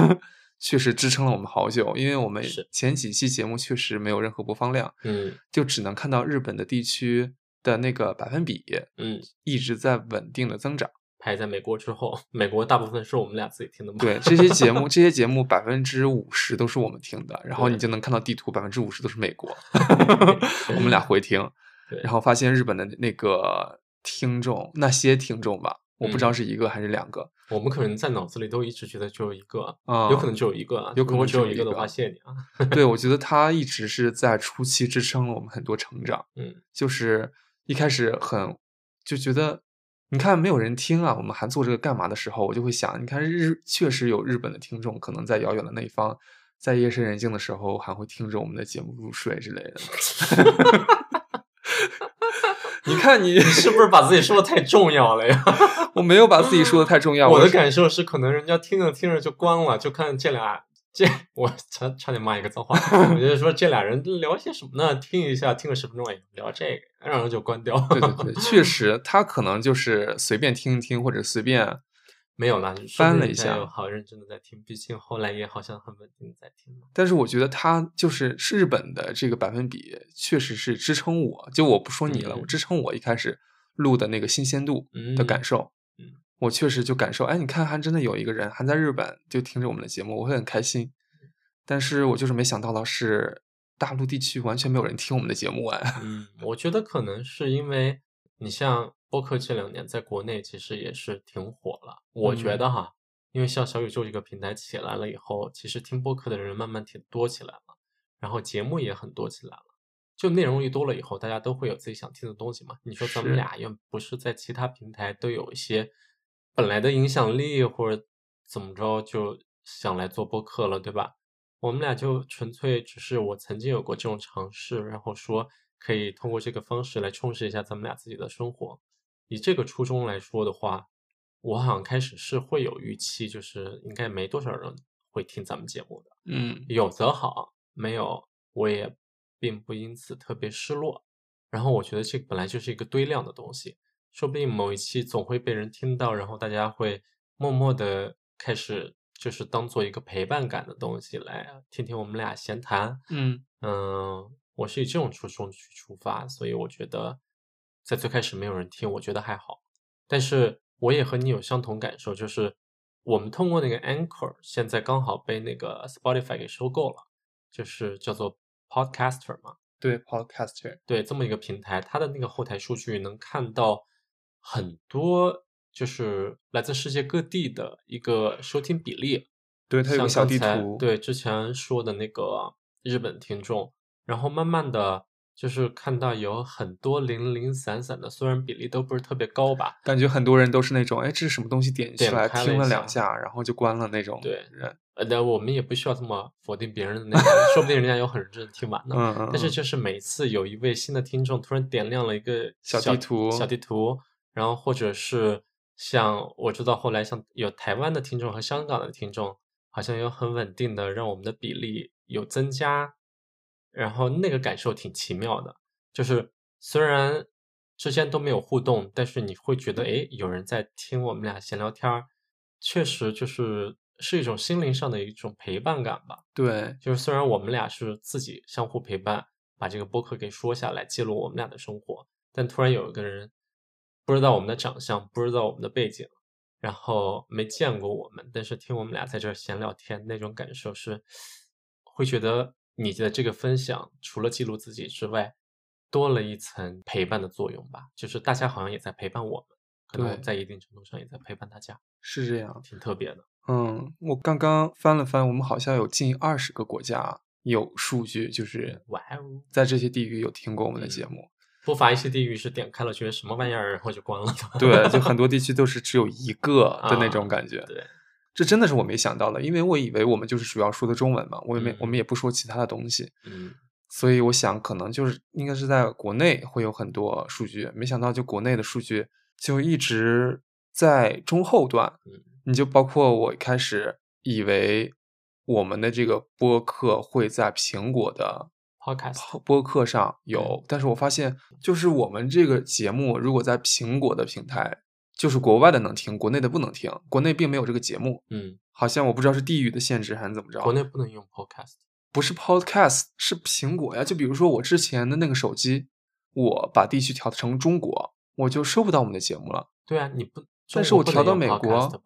确实支撑了我们好久，因为我们前几期节目确实没有任何播放量，嗯就只能看到日本的地区的那个百分比嗯，一直在稳定的增长。排在美国之后，美国大部分是我们俩自己听的嘛。对这些节目，这些节目百分之五十都是我们听的，然后你就能看到地图百分之五十都是美国，我们俩回听，对，然后发现日本的那个听众，那些听众吧，我不知道嗯是一个还是两个我们可能在脑子里都一直觉得只有一个，啊，有可能只有一个啊。有可能只有一个的话，谢谢你啊。对，我觉得他一直是在初期支撑了我们很多成长。嗯就是一开始很就觉得，你看没有人听啊，我们还做这个干嘛的时候，我就会想，你看日确实有日本的听众，可能在遥远的那一方，在夜深人静的时候，还会听着我们的节目入睡之类的。你看你，是不是把自己说的太重要了呀？我没有把自己说的太重要，我的感受是，可能人家听着听着就关了，就看这俩这我差差点骂一个脏话，我就是说这俩人聊些什么呢？听一下，听个十分钟，哎，聊这个，然后就关掉。对对对，确实，他可能就是随便听一听，或者随便没有啦，翻了一下有好认真的在听，毕竟后来也好像很稳定的在听嘛。但是我觉得他就是日本的这个百分比，确实是支撑我，就我不说你了，嗯我支撑我一开始录的那个新鲜度的感受。嗯我确实就感受，哎，你看，还真的有一个人还在日本就听着我们的节目，我会很开心。但是我就是没想到的是，大陆地区完全没有人听我们的节目哎。嗯，我觉得可能是因为你像播客这两年在国内其实也是挺火了，我觉嗯得哈，因为像小宇宙这个平台起来了以后，其实听播客的人慢慢挺多起来了，然后节目也很多起来了。就内容一多了以后，大家都会有自己想听的东西嘛。你说咱们俩又不是在其他平台都有一些本来的影响力或者怎么着，就想来做播客了，对吧？我们俩就纯粹只是我曾经有过这种尝试，然后说可以通过这个方式来充实一下咱们俩自己的生活。以这个初衷来说的话，我好像开始是会有预期，就是应该没多少人会听咱们节目的。嗯，有则好，没有我也并不因此特别失落。然后我觉得这本来就是一个堆量的东西，说不定某一期总会被人听到，然后大家会默默的开始就是当做一个陪伴感的东西来听听我们俩闲谈。嗯嗯，我是以这种初衷去出发，所以我觉得在最开始没有人听，我觉得还好。但是我也和你有相同感受，就是我们通过那个 Anchor，现在刚好被那个 Spotify 给收购了，就是叫做 Podcaster 嘛，对，Podcaster，对，这么一个平台，它的那个后台数据能看到很多，就是来自世界各地的一个收听比例。对，它有像个小地图。对，之前说的那个日本听众，然后慢慢的就是看到有很多零零散散的，虽然比例都不是特别高吧，感觉很多人都是那种，哎，这是什么东西？点进去点来听开了两下，然后就关了那种对人。呃，但我们也不需要这么否定别人的那种，说不定人家有很认真地听完呢。嗯但是就是每次有一位新的听众突然点亮了一个小地图小地图，然后或者是像我知道后来像有台湾的听众和香港的听众，好像有很稳定的让我们的比例有增加，然后那个感受挺奇妙的，就是虽然之间都没有互动，但是你会觉得诶，有人在听我们俩闲聊天儿，确实就是是一种心灵上的一种陪伴感吧。对，就是虽然我们俩是自己相互陪伴，把这个播客给说下来，记录我们俩的生活，但突然有一个人不知道我们的长相，不知道我们的背景，然后没见过我们，但是听我们俩在这儿闲聊天，那种感受是会觉得你的这个分享除了记录自己之外，多了一层陪伴的作用吧。就是大家好像也在陪伴我们，对在一定程度上也在陪伴大家，是这样。挺特别的。嗯，我刚刚翻了翻，我们好像有近二十个国家有数据，就是哇哦！在这些地域有听过我们的节嗯目。不乏一些地域是点开了觉得什么玩意儿，然后就关了。对，就很多地区都是 只有一个的那种啊感觉。对，这真的是我没想到的，因为我以为我们就是主要说的中文嘛，我也没、嗯我们也不说其他的东西，嗯所以我想可能就是应该是在国内会有很多数据，没想到就国内的数据就一直在中后段，嗯你就包括我一开始以为我们的这个播客会在苹果的，Podcast，播客上有，但是我发现就是我们这个节目如果在苹果的平台，就是国外的能听，国内的不能听，国内并没有这个节目，嗯，好像我不知道是地域的限制还是怎么着。国内不能用 Podcast，不是 Podcast，是苹果呀。就比如说我之前的那个手机，我把地区调成中国，我就收不到我们的节目了。对啊，你不，但是我调到美国吧？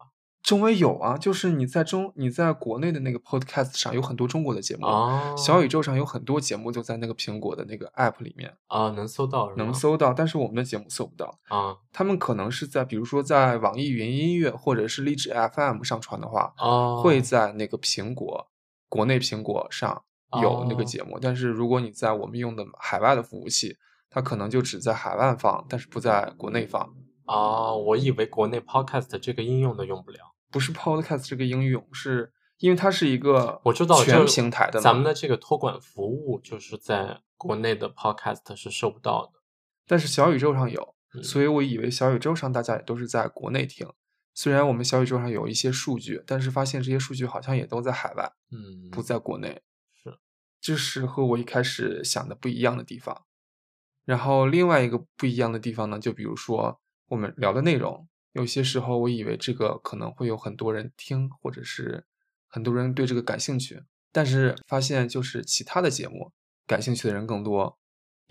中文有啊，就是你在中你在国内的那个 Podcast 上有很多中国的节目，哦，小宇宙上有很多节目就在那个苹果的那个 App 里面啊，能搜到能搜到，但是我们的节目搜不到。啊他们可能是在比如说在网易云音乐或者是荔枝 FM 上传的话，哦，会在那个苹果国内苹果上有那个哦节目，但是如果你在我们用的海外的服务器，它可能就只在海外放，但是不在国内放。啊，我以为国内 Podcast 这个应用都用不了。不是 Podcast 这个应用，是因为它是一个我知道全平台的，咱们的这个托管服务就是在国内的 Podcast 是收不到的。但是小宇宙上有，嗯所以我以为小宇宙上大家也都是在国内听。虽然我们小宇宙上有一些数据，但是发现这些数据好像也都在海外，嗯，不在国内。是，这是和我一开始想的不一样的地方。然后另外一个不一样的地方呢，就比如说我们聊的内容，有些时候我以为这个可能会有很多人听，或者是很多人对这个感兴趣，但是发现就是其他的节目感兴趣的人更多。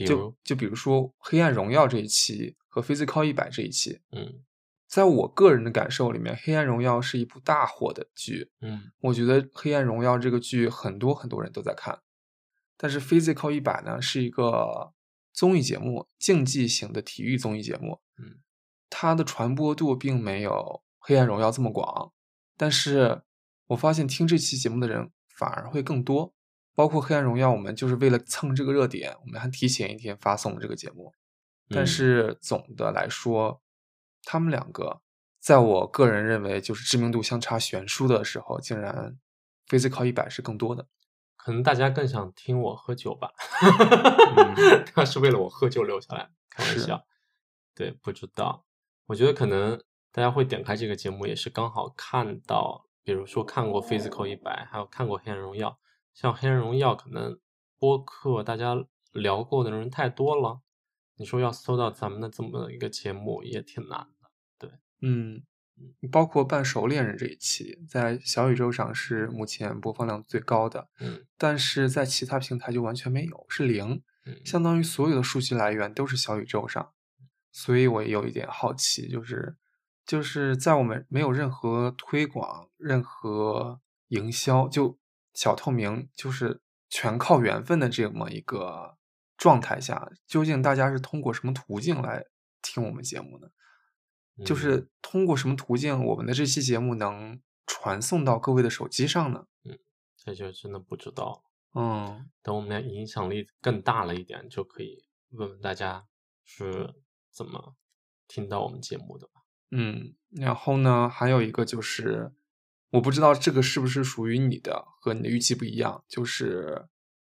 就就比如说《黑暗荣耀》这一期和《Physical 一百》这一期，嗯在我个人的感受里面，《黑暗荣耀》是一部大火的剧。嗯我觉得《黑暗荣耀》这个剧很多很多人都在看，但是《Physical 一百》呢是一个综艺节目，竞技型的体育综艺节目。嗯，它的传播度并没有《黑暗荣耀》这么广，但是我发现听这期节目的人反而会更多。包括《黑暗荣耀》，我们就是为了蹭这个热点，我们还提前一天发送了这个节目。但嗯是总的来说，他们两个在我个人认为就是知名度相差悬殊的时候，竟然 Physical 一百是更多的。可能大家更想听我喝酒吧，嗯 他是为了我喝酒留下来，开玩笑。对，不知道，我觉得可能大家会点开这个节目，也是刚好看到，比如说看过《Physical 一百》，还有看过《黑暗荣耀》。像《黑暗荣耀》，可能播客大家聊过的人太多了，你说要搜到咱们的这么一个节目也挺难的。对嗯，包括半熟恋人这一期，在小宇宙上是目前播放量最高的，嗯但是在其他平台就完全没有，是零，嗯相当于所有的数据来源都是小宇宙上，所以我也有一点好奇，就是就是在我们没有任何推广、任何营销，就小透明，就是全靠缘分的这么一个状态下，究竟大家是通过什么途径来听我们节目呢？就嗯是通过什么途径，我们的这期节目能传送到各位的手机上呢？嗯这就真的不知道了。嗯等我们的影响力更大了一点，就可以问问大家是怎么听到我们节目的吧。嗯，然后呢，还有一个就是，我不知道这个是不是属于你的，和你的预期不一样，就是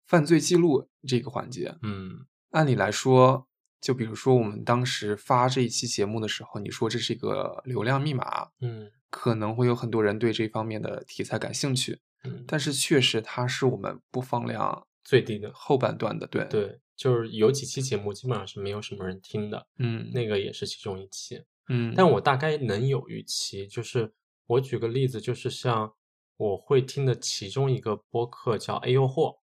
犯罪记录这个环节。嗯。按理来说，就比如说我们当时发这一期节目的时候，你说这是一个流量密码，嗯。可能会有很多人对这方面的题材感兴趣，嗯，但是确实它是我们播放量最低的，后半段的，对，对，就是有几期节目基本上是没有什么人听的，嗯，那个也是其中一期。嗯，但我大概能有预期，就是我举个例子，就是像我会听的其中一个播客叫“哎呦嚯”，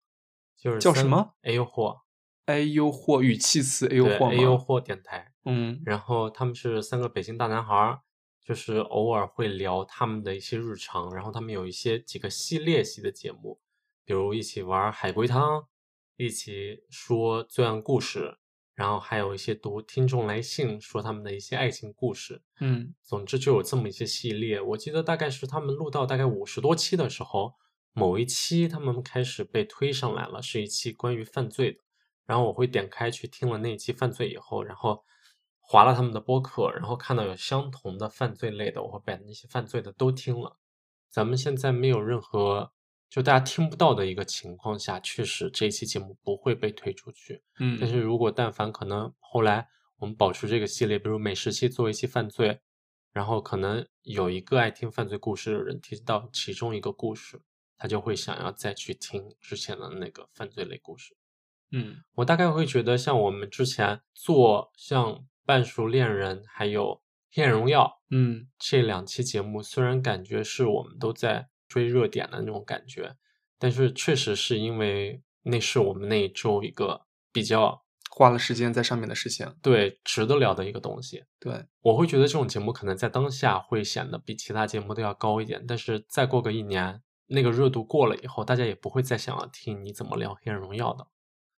就是叫什么？哎呦嚯，哎呦嚯，语气词哎呦对，嚯哎呦吗？嚯电台。嗯然后他们是三个北京大男孩儿，就是偶尔会聊他们的一些日常，然后他们有一些几个系列系的节目，比如一起玩海龟汤，一起说罪案故事，然后还有一些读听众来信，说他们的一些爱情故事。嗯总之就有这么一些系列。我记得大概是他们录到大概五十多期的时候，某一期他们开始被推上来了，是一期关于犯罪的。然后我会点开去听了那一期犯罪以后，然后划了他们的播客，然后看到有相同的犯罪类的，我会把那些犯罪的都听了。咱们现在没有任何就大家听不到的一个情况下，确实这一期节目不会被推出去。嗯，但是如果但凡可能后来我们保持这个系列，比如每十期做一期犯罪，然后可能有一个爱听犯罪故事的人提到其中一个故事，他就会想要再去听之前的那个犯罪类故事。嗯我大概会觉得，像我们之前做像《半熟恋人》还有《黑暗荣耀》嗯这两期节目，虽然感觉是我们都在追热点的那种感觉，但是确实是因为那是我们那一周一个比较花了时间在上面的事情，对值得聊的一个东西。对，我会觉得这种节目可能在当下会显得比其他节目都要高一点，但是再过个一年，那个热度过了以后，大家也不会再想要听你怎么聊《黑暗荣耀》的。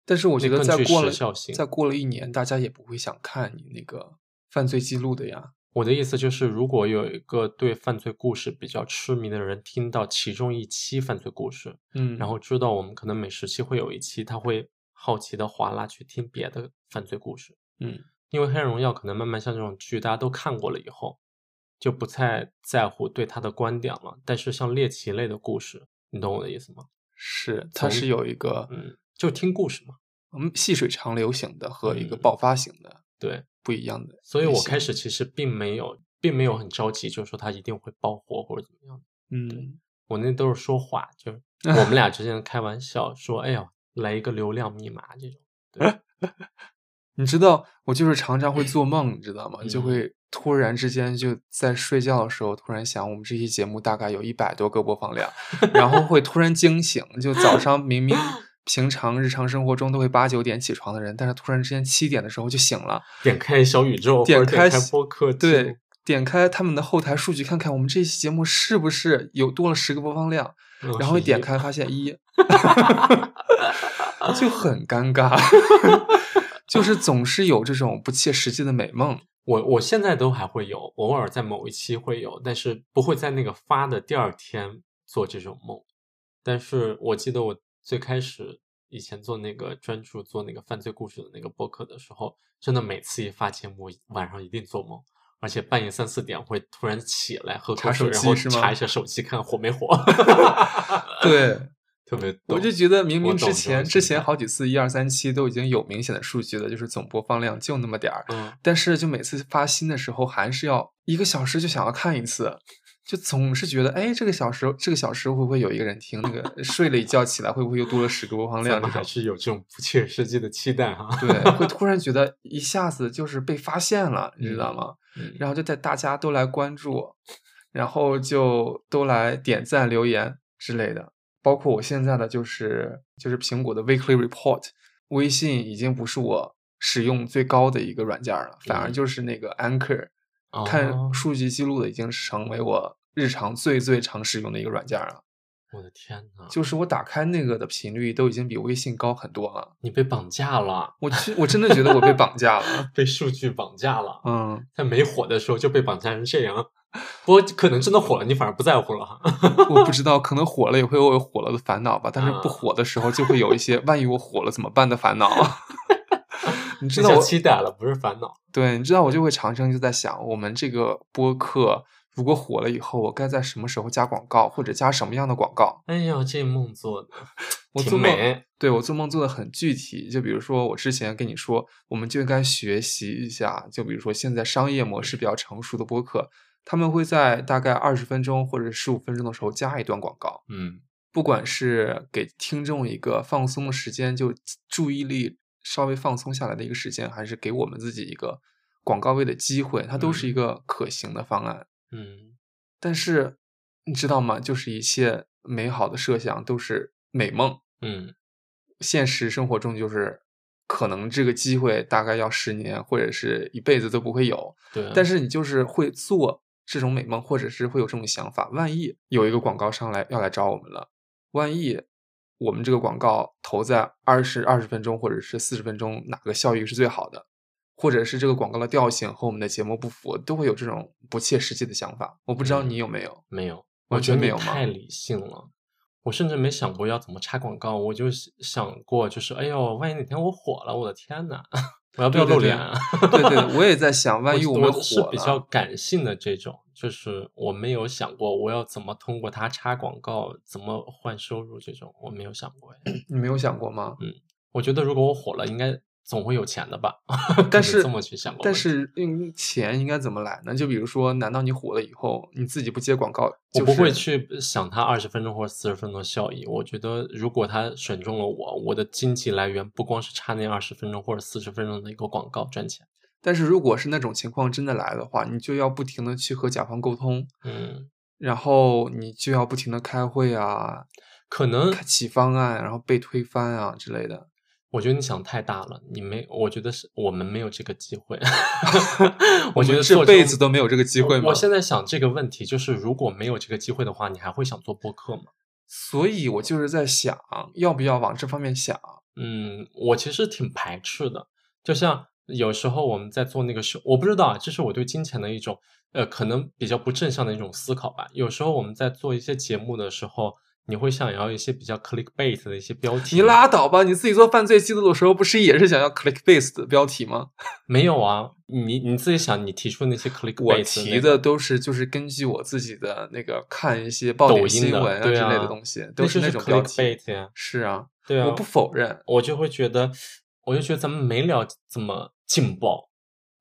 但是我觉得再过了再过了一年，大家也不会想看你那个犯罪记录的呀。我的意思就是，如果有一个对犯罪故事比较痴迷的人，听到其中一期犯罪故事，嗯，然后知道我们可能每十期会有一期，他会好奇的划拉去听别的犯罪故事。嗯因为《黑暗荣耀》可能慢慢像这种剧，大家都看过了以后，就不太在乎对他的观点了。但是像猎奇类的故事，你懂我的意思吗？是它是有一个嗯，就听故事嘛。嗯细水长流型的和一个嗯爆发型的对，不一样的。所以我开始其实并没有，并没有很着急，就是说他一定会爆火或者怎么样。嗯我那都是说话，就是 我们俩之间开玩笑说，哎呀，来一个流量密码这种。对，你知道，我就是常常会做梦，你知道吗？就嗯会突然之间就在睡觉的时候，突然想，我们这期节目大概有一百多个播放量，然后会突然惊醒。就早上明明平常日常生活中都会八九点起床的人，但是突然之间七点的时候就醒了，点开小宇宙，点开开播客，对，，点开他们的后台数据，看看我们这期节目是不是有多了十个播放量，嗯然后一点开发现一，就很尴尬，就是总是有这种不切实际的美梦。我我现在都还会有，偶尔在某一期会有，但是不会在那个发的第二天做这种梦。但是我记得我最开始以前做那个专注做那个犯罪故事的那个播客的时候，真的每次一发节目，晚上一定做梦，而且半夜三四点会突然起来喝查口水，然后查一下手机看火没火。对，特别我就觉得明明之前之前好几次一二三期都已经有明显的数据了，就是总播放量就那么点儿，嗯，但是就每次发新的时候还是要一个小时就想要看一次。就总是觉得，哎，这个小时这个小时会不会有一个人听？那个睡了一觉起来，会不会又多了十个播放量？还是有这种不切实际的期待哈。对，会 突然觉得一下子就是被发现了，你知道吗？嗯然后就带大家都来关注，然后就都来点赞、留言之类的。包括我现在的就是就是苹果的 Weekly Report，微信已经不是我使用最高的一个软件了，反而嗯就是那个 Anchor，、看哦数据记录的已经成为我日常最最常使用的一个软件了。我的天呐，就是我打开那个的频率都已经比微信高很多了。你被绑架了，我去，我真的觉得我被绑架了。被数据绑架了。嗯，在没火的时候就被绑架成这样，不过可能真的火了，你反而不在乎了哈。我不知道，可能火了也会有火了的烦恼吧，但是不啊火的时候就会有一些万一我火了怎么办的烦恼。你知道我期待了，不是烦恼。对，你知道我就会常常就在想，我们这个播客如果火了以后，我该在什么时候加广告，或者加什么样的广告？哎呀，这梦做的挺我做梦美。对我做梦做的很具体，就比如说我之前跟你说，我们就应该学习一下，就比如说现在商业模式比较成熟的播客，他们会在大概二十分钟或者十五分钟的时候加一段广告，嗯不管是给听众一个放松的时间，就注意力稍微放松下来的一个时间，还是给我们自己一个广告位的机会，它都是一个可行的方案。嗯但是你知道吗？就是一切美好的设想都是美梦。嗯现实生活中就是可能这个机会大概要十年或者是一辈子都不会有，对。但是你就是会做这种美梦，或者是会有这种想法。万一有一个广告商来要来找我们了，万一我们这个广告投在二十二十分钟或者是四十分钟，哪个效益是最好的？或者是这个广告的调性和我们的节目不符，都会有这种不切实际的想法。我不知道嗯你有没有？没有，完我觉得没有吗太理性了。我甚至没想过要怎么插广告，我就想过，就是哎呦，万一哪天我火了，我的天呐，我要不要露脸啊？对对，我也在想，万一我们火是比较，感性的这种，就是我没有想过我要怎么通过它插广告，怎么换收入这种，我没有想过哎。你没有想过吗？嗯我觉得如果我火了，应该总会有钱的吧？可但是这么去想过但，是用，钱应该怎么来呢？就比如说，难道你火了以后，你自己不接广告？就我不会去想它二十分钟或者四十分钟的效益。我觉得如果他选中了我，我的经济来源不光是差那二十分钟或者四十分钟的一个广告赚钱。但是如果是那种情况真的来的话，你就要不停的去和甲方沟通，嗯，然后你就要不停的开会啊，可能开起方案，然后被推翻啊之类的。我觉得你想太大了，你没，我觉得是我们没有这个机会。我我觉得这辈子都没有这个机会吗我我现在想这个问题，就是如果没有这个机会的话，你还会想做播客吗？所以我就是在想，要不要往这方面想？嗯，我其实挺排斥的。就像有时候我们在做那个 show，我不知道啊，这是我对金钱的一种呃，可能比较不正向的一种思考吧。有时候我们在做一些节目的时候，你会想要一些比较 clickbait 的一些标题。你拉倒吧！你自己做犯罪记录的时候，不是也是想要 clickbait 的标题吗？没有啊？你你自己想，你提出那些 clickbait，我提的都是就是根据我自己的那个看一些报抖点音的新闻啊之类啊的东西，那都是就是那种标题。clickbait 呀。是啊，对啊，我不否认。我就会觉得，我就觉得咱们没聊这么劲爆，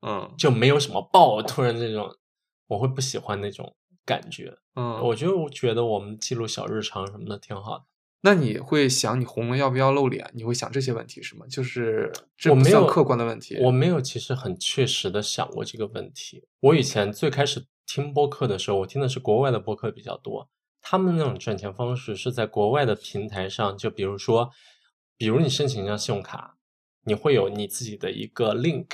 嗯就没有什么爆，突然那种，我会不喜欢那种感觉。嗯，我就觉得我们记录小日常什么的挺好的。那你会想你红了要不要露脸？你会想这些问题是吗？就是这我没有客观的问题。我没有，其实很确实的想过这个问题。我以前最开始听播客的时候，我听的是国外的播客比较多。他们那种赚钱方式是在国外的平台上，就比如说，比如你申请一张信用卡，你会有你自己的一个 link，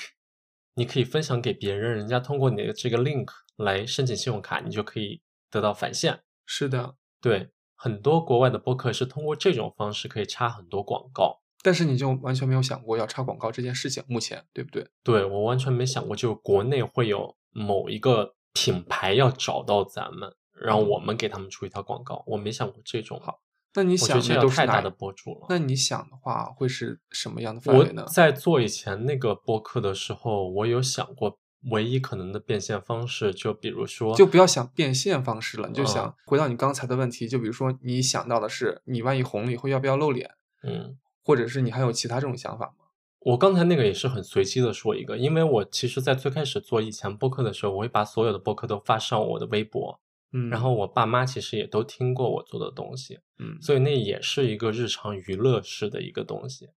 你可以分享给别人，人家通过你的这个 link 来申请信用卡，你就可以得到返现。是的，对，很多国外的播客是通过这种方式可以插很多广告。但是你就完全没有想过要插广告这件事情，目前对不对？对我完全没想过，就国内会有某一个品牌要找到咱们，让我们给他们出一条广告，我没想过这种。好那你想得这都是太大的博主了。那你想的话会是什么样的范我围呢？在做以前那个播客的时候，我有想过唯一可能的变现方式，就比如说，就不要想变现方式了，你就嗯想回到你刚才的问题，就比如说你想到的是你万一红了以后要不要露脸，嗯，或者是你还有其他这种想法吗？我刚才那个也是很随机的说一个，因为我其实在最开始做以前播客的时候，我会把所有的播客都发上我的微博，嗯，然后我爸妈其实也都听过我做的东西，嗯所以那也是一个日常娱乐式的一个东西。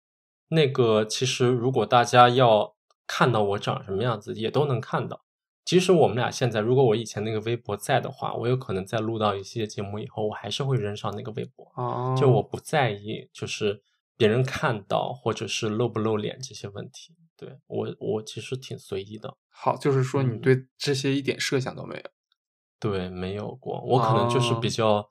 那个其实如果大家要看到我长什么样子，也都能看到。即使我们俩现在，如果我以前那个微博在的话，我有可能在录到一些节目以后，我还是会扔上那个微博。哦，就我不在意，就是别人看到或者是露不露脸这些问题。对我，我其实挺随意的。好，就是说你嗯对这些一点设想都没有。对，没有过。我可能就是比哦较、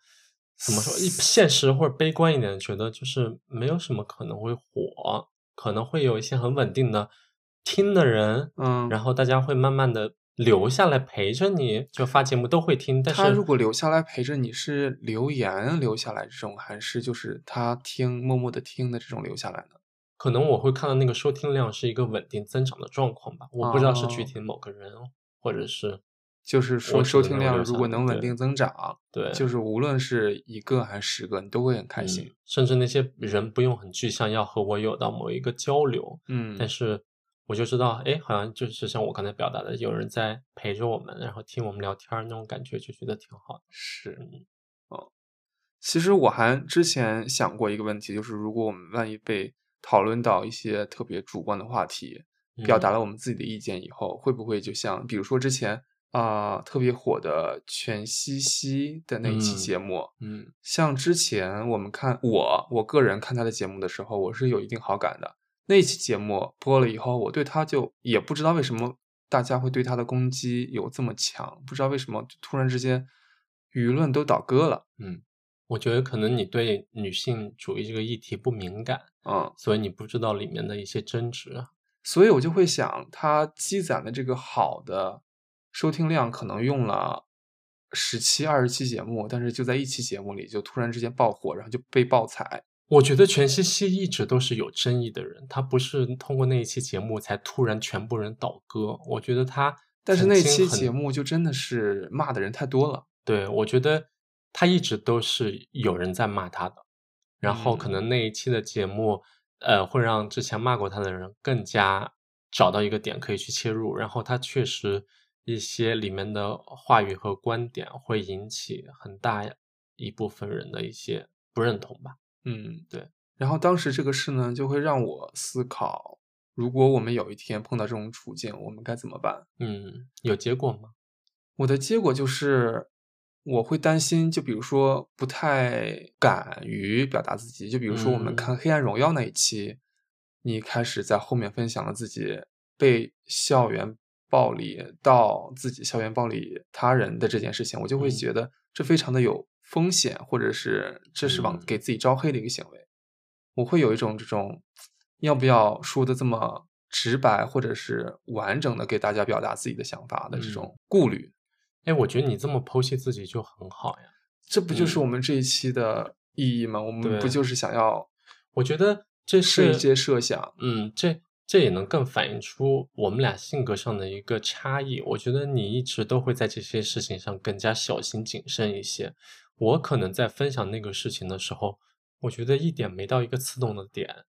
怎么说，一现实或者悲观一点，觉得就是没有什么可能会火，可能会有一些很稳定的听的人，嗯，然后大家会慢慢的留下来陪着你，就发节目都会听。但是他如果留下来陪着你是留言留下来这种，还是就是他听默默的听的这种留下来呢？可能我会看到那个收听量是一个稳定增长的状况吧，我不知道是具哦体某个人，或者是就是说收听量如果能稳定增长，对，就是无论是一个还是十个，你都会很开嗯心。甚至那些人不用很具象要和我有到某一个交流，嗯，但是我就知道，哎，好像就是像我刚才表达的，有人在陪着我们，然后听我们聊天儿那种感觉，就觉得挺好的。是嗯哦。其实我还之前想过一个问题，就是如果我们万一被讨论到一些特别主观的话题，表达嗯了我们自己的意见以后，会不会就像比如说之前啊、特别火的全西西的那一期嗯节目，嗯像之前我们看我我个人看他的节目的时候，我是有一定好感的。那期节目播了以后，我对他就也不知道为什么大家会对他的攻击有这么强，不知道为什么突然之间舆论都倒戈了。嗯，我觉得可能你对女性主义这个议题不敏感，嗯，所以你不知道里面的一些争执。啊所以我就会想，他积攒的这个好的收听量，可能用了十期、二十期节目，但是就在一期节目里就突然之间爆火，然后就被爆踩。我觉得全西西一直都是有争议的人，他不是通过那一期节目才突然全部人倒戈。我觉得他但是那期节目就真的是骂的人太多了。对，我觉得他一直都是有人在骂他的，然后可嗯能那一期的节目，呃，会让之前骂过他的人更加找到一个点可以去切入，然后他确实一些里面的话语和观点会引起很大一部分人的一些不认同吧。嗯，对。然后当时这个事呢，就会让我思考，如果我们有一天碰到这种处境，我们该怎么办？嗯，有结果吗？我的结果就是，我会担心，就比如说不太敢于表达自己，就比如说我们嗯看《黑暗荣耀》那一期，你开始在后面分享了自己被校园暴力到自己校园暴力他人的这件事情，我就会嗯觉得这非常的有风险，或者是这是往嗯给自己招黑的一个行为。我会有一种这种要不要说的这么直白，或者是完整的给大家表达自己的想法的这嗯种顾虑。哎，我觉得你这么剖析自己就很好呀。这不就是嗯我们这一期的意义吗？我们不就是想要我觉得这是一些设想？嗯，这这也能更反映出我们俩性格上的一个差异。我觉得你一直都会在这些事情上更加小心谨慎一些。我可能在分享那个事情的时候，我觉得一点没到一个刺痛的点，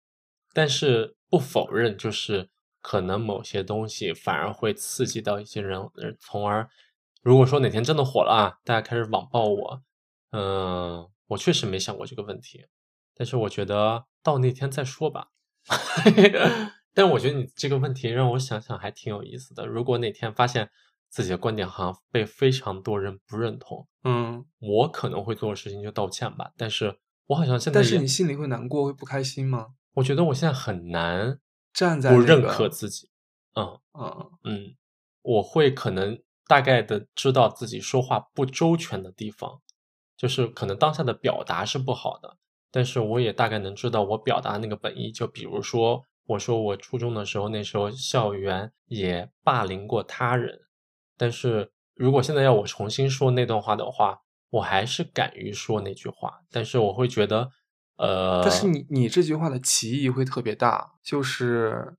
但是不否认，就是可能某些东西反而会刺激到一些人，从而如果说哪天真的火了啊，大家开始网暴我，嗯、我确实没想过这个问题。但是我觉得到那天再说吧。但我觉得你这个问题让我想想还挺有意思的。如果哪天发现自己的观点好像被非常多人不认同，嗯，我可能会做的事情就道歉吧。但是我好像现在但是你心里会难过，会不开心吗？我觉得我现在很难站在不认可自己。嗯嗯嗯，我会可能大概的知道自己说话不周全的地方，就是可能当下的表达是不好的，但是我也大概能知道我表达那个本意。就比如说，我说我初中的时候，那时候校园也霸凌过他人，但是如果现在要我重新说那段话的话，我还是敢于说那句话，但是我会觉得，呃，但是你你这句话的歧义会特别大，就是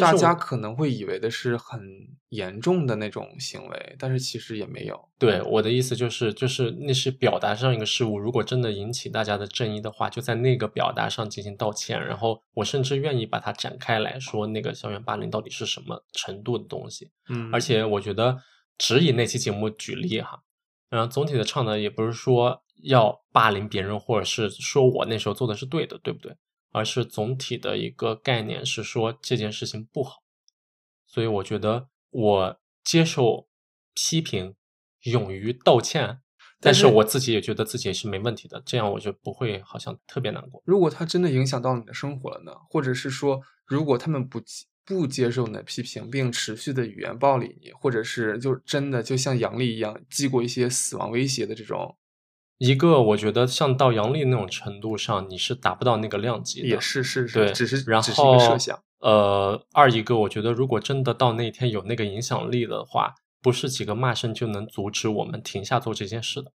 大家可能会以为的是很严重的那种行为，但是其实也没有。对，我的意思就是，就是那是表达上一个事物，如果真的引起大家的正义的话，就在那个表达上进行道歉。然后我甚至愿意把它展开来说，那个校园霸凌到底是什么程度的东西。嗯，而且我觉得只以那期节目举例哈，然后总体的倡导也不是说要霸凌别人，或者是说我那时候做的是对的，对不对？而是总体的一个概念是说这件事情不好。所以我觉得我接受批评，勇于道歉，但但是是我自己也觉得自己是没问题的，这样我就不会好像特别难过。如果他真的影响到你的生活了呢？或者是说，如果他们不接不接受你的批评，并持续的语言暴力你，或者是就真的就像杨笠一样寄过一些死亡威胁的这种，一个我觉得像到杨笠那种程度上，你是达不到那个量级的，也是是是对是，，只是然只是一个后设想。呃，二一个，我觉得如果真的到那天有那个影响力的话，不是几个骂声就能阻止我们停下做这件事的，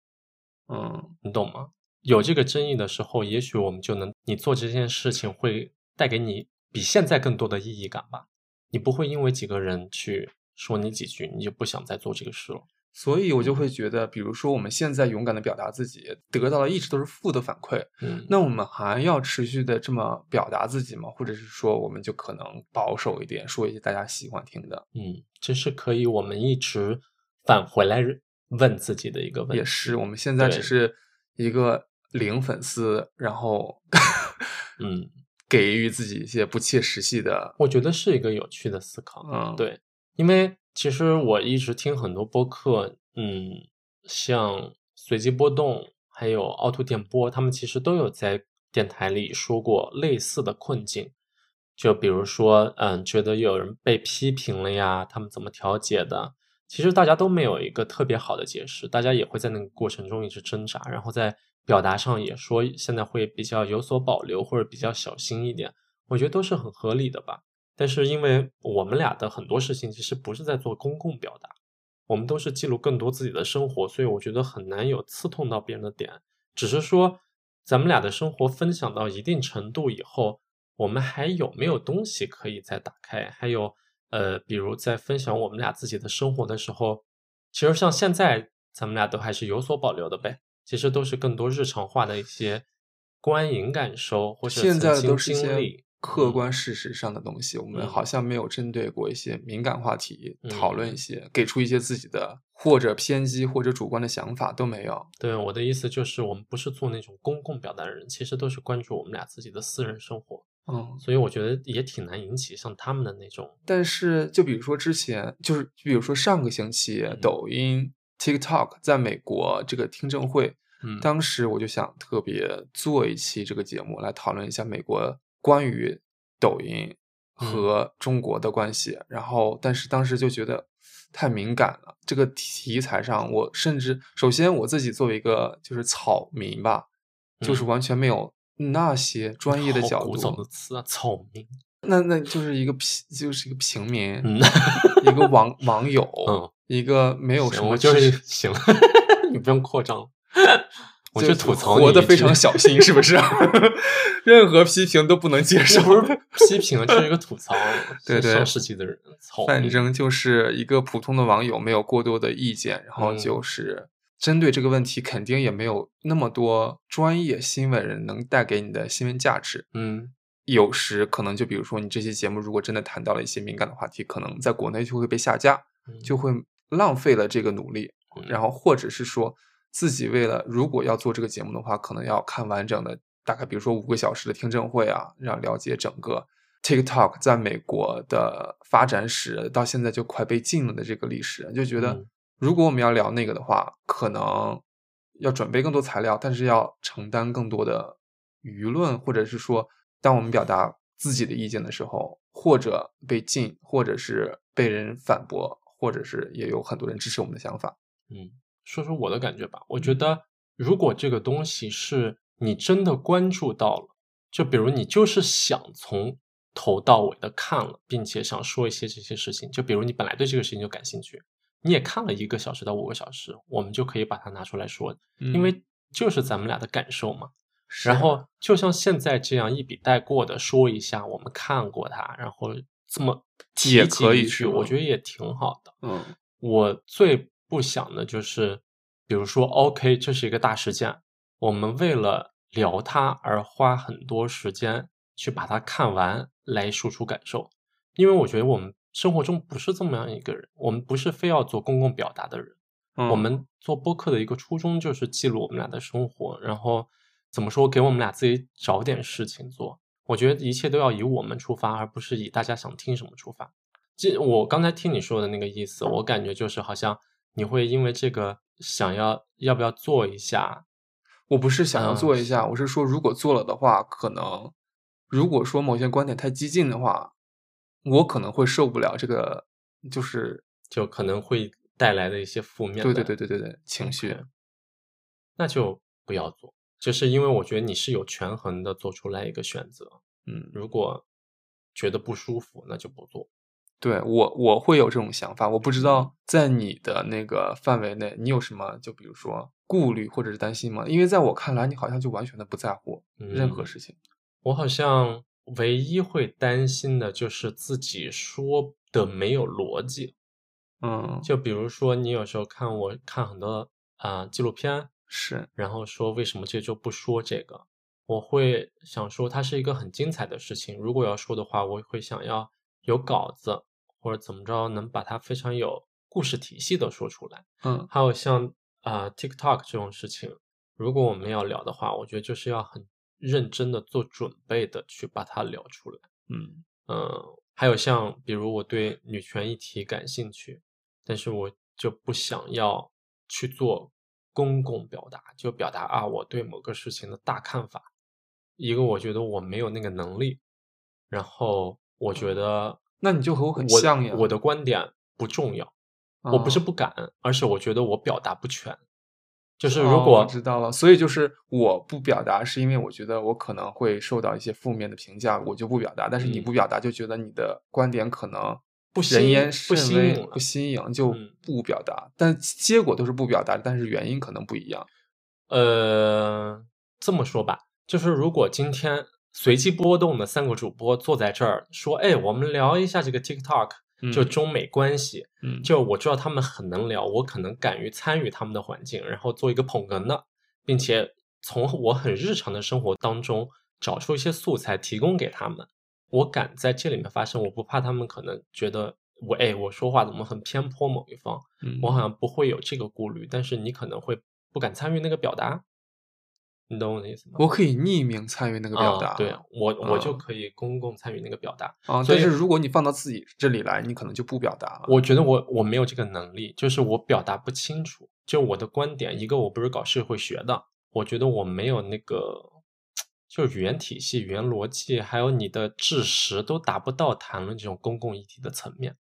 嗯，你懂吗？有这个争议的时候，也许我们就能，你做这件事情会带给你比现在更多的意义感吧。你不会因为几个人去说你几句，你就不想再做这个事了。所以我就会觉得，比如说我们现在勇敢的表达自己，得到的一直都是负的反馈，嗯，那我们还要持续的这么表达自己吗？或者是说，我们就可能保守一点，说一些大家喜欢听的？嗯，这是可以我们一直返回来问自己的一个问题。也是，我们现在只是一个零粉丝，然后 嗯，给予自己一些不切实际的，我觉得是一个有趣的思考。嗯，，对，因为其实我一直听很多播客，嗯，像随机波动，还有凹凸电波，他们其实都有在电台里说过类似的困境。就比如说，嗯，觉得有人被批评了呀，他们怎么调解的？其实大家都没有一个特别好的解释，大家也会在那个过程中一直挣扎，然后在表达上也说现在会比较有所保留或者比较小心一点，我觉得都是很合理的吧。但是因为我们俩的很多事情其实不是在做公共表达，我们都是记录更多自己的生活，所以我觉得很难有刺痛到别人的点。只是说，咱们俩的生活分享到一定程度以后，我们还有没有东西可以再打开？还有，呃，比如在分享我们俩自己的生活的时候，其实像现在咱们俩都还是有所保留的呗。其实都是更多日常化的一些观影感受，或者现在都是一些经历。客嗯。观事实上的东西，我们嗯。好像没有针对过一些敏感话题讨论嗯一。些，给出一些自己的或者偏激或者主观的想法都没有。对，我的意思就是，我们不是做那种公共表达的人，其实都是关注我们俩自己的私人生活，嗯，所以我觉得也挺难引起像他们的那种，但是就比如说之前，就是比如说上个星期，嗯。抖音、TikTok 在美国这个听证会，嗯。当时我就想特别做一期这个节目来讨论一下美国关于抖音嗯。和中国的关系。然后，但是当时就觉得太敏感了，这个题材上，我甚至首先我自己作为一个就是草民吧，就是嗯。完全没有那些专业的角度古早的度，词啊，草民。那那就是一个平，就是一个平民，嗯一个网网友，嗯一个没有什么我就是行了，你不用扩张。我就就吐槽活得非常小心，是不是？任何批评都不能接受。不是批评，就是一个吐槽。对对上世纪的人，反正就是一个普通的网友，没有过多的意见，然后嗯就是针对这个问题，肯定也没有那么多专业新闻人能带给你的新闻价值。嗯有时可能就比如说，你这期节目如果真的谈到了一些敏感的话题，可能在国内就会被下架，嗯就会浪费了这个努力。嗯。然后或者是说自己为了如果要做这个节目的话，可能要看完整的大概比如说五个小时的听证会啊，让了解整个 TikTok 在美国的发展史，到现在就快被禁了的这个历史，就觉得嗯。如果我们要聊那个的话，可能要准备更多材料，但是要承担更多的舆论，或者是说，当我们表达自己的意见的时候，或者被禁，或者是被人反驳，或者是也有很多人支持我们的想法。嗯，说说我的感觉吧。我觉得，如果这个东西是你真的关注到了，就比如你就是想从头到尾的看了，并且想说一些这些事情，就比如你本来对这个事情就感兴趣，你也看了一个小时到五个小时，我们就可以把它拿出来说，因嗯为就是咱们俩的感受嘛。是然后就像现在这样一笔带过的说一下我们看过它，然后这么提也可以是一句，我觉得也挺好的。嗯我最不想的就是，比如说，OK，这是一个大事件，我们为了聊它而花很多时间去把它看完，来输出感受。因为我觉得我们生活中不是这么样一个人，我们不是非要做公共表达的人。嗯，我们做播客的一个初衷就是记录我们俩的生活，然后怎么说，给我们俩自己找点事情做。我觉得一切都要以我们出发，而不是以大家想听什么出发。这我刚才听你说的那个意思，我感觉就是好像你会因为这个想要要不要做一下，我不是想要嗯做一下，我是说，如果做了的话，可能如果说某些观点太激进的话，我可能会受不了这个，就是就可能会带来的一些负面的对对对对对对情绪。那就不要做。就是因为我觉得你是有权衡的做出来一个选择，嗯，如果觉得不舒服，那就不做。对我我会有这种想法，我不知嗯道在你的那个范围内，你有什么就比如说顾虑或者是担心吗？因为在我看来，你好像就完全的不在乎任何嗯事情。我好像唯一会担心的就是自己说的没有逻辑。嗯，就比如说，你有时候看我看很多啊、纪录片，是，然后说为什么这周不说这个，我会想说它是一个很精彩的事情。如果要说的话，我会想要有稿子或者怎么着，能把它非常有故事体系的说出来。嗯还有像啊、TikTok 这种事情，如果我们要聊的话，我觉得就是要很认真的做准备的去把它聊出来。嗯嗯，还有像比如我对女权议题感兴趣，但是我就不想要去做公共表达，就表达啊我对某个事情的大看法。一个我觉得我没有那个能力，然后我觉得那你就和我很像呀我的观点不重要，我不是哦不敢，而是我觉得我表达不全。就是如果、知道了，所以就是我不表达，是因为我觉得我可能会受到一些负面的评价，我就不表达。但是你嗯不表达，就觉得你的观点可能不新人言不新颖不新颖，就嗯不表达。但结果都是不表达，但是原因可能不一样。呃，这么说吧，就是如果今天随机波动的三个主播坐在这儿说，哎，我们聊一下这个 TikTok，就嗯中美关系，嗯，就我知道他们很能聊，我可能敢于参与他们的环境，然后做一个捧哏的，并且从我很日常的生活当中找出一些素材提供给他们。我敢在这里面发声，我不怕他们可能觉得我哎我说话怎么很偏颇某一方，嗯我好像不会有这个顾虑，但是你可能会不敢参与那个表达，你懂我的意思吗？我可以匿名参与那个表达，啊、对我我就啊可以公共参与那个表达。啊，但是如果你放到自己这里来，你可能就不表达了。我觉得我我没有这个能力，就是我表达不清楚。就我的观点，一个我不是搞社会学的，我觉得我没有那个，就是语言体系、语言逻辑，还有你的知识都达不到谈论这种公共议题的层面。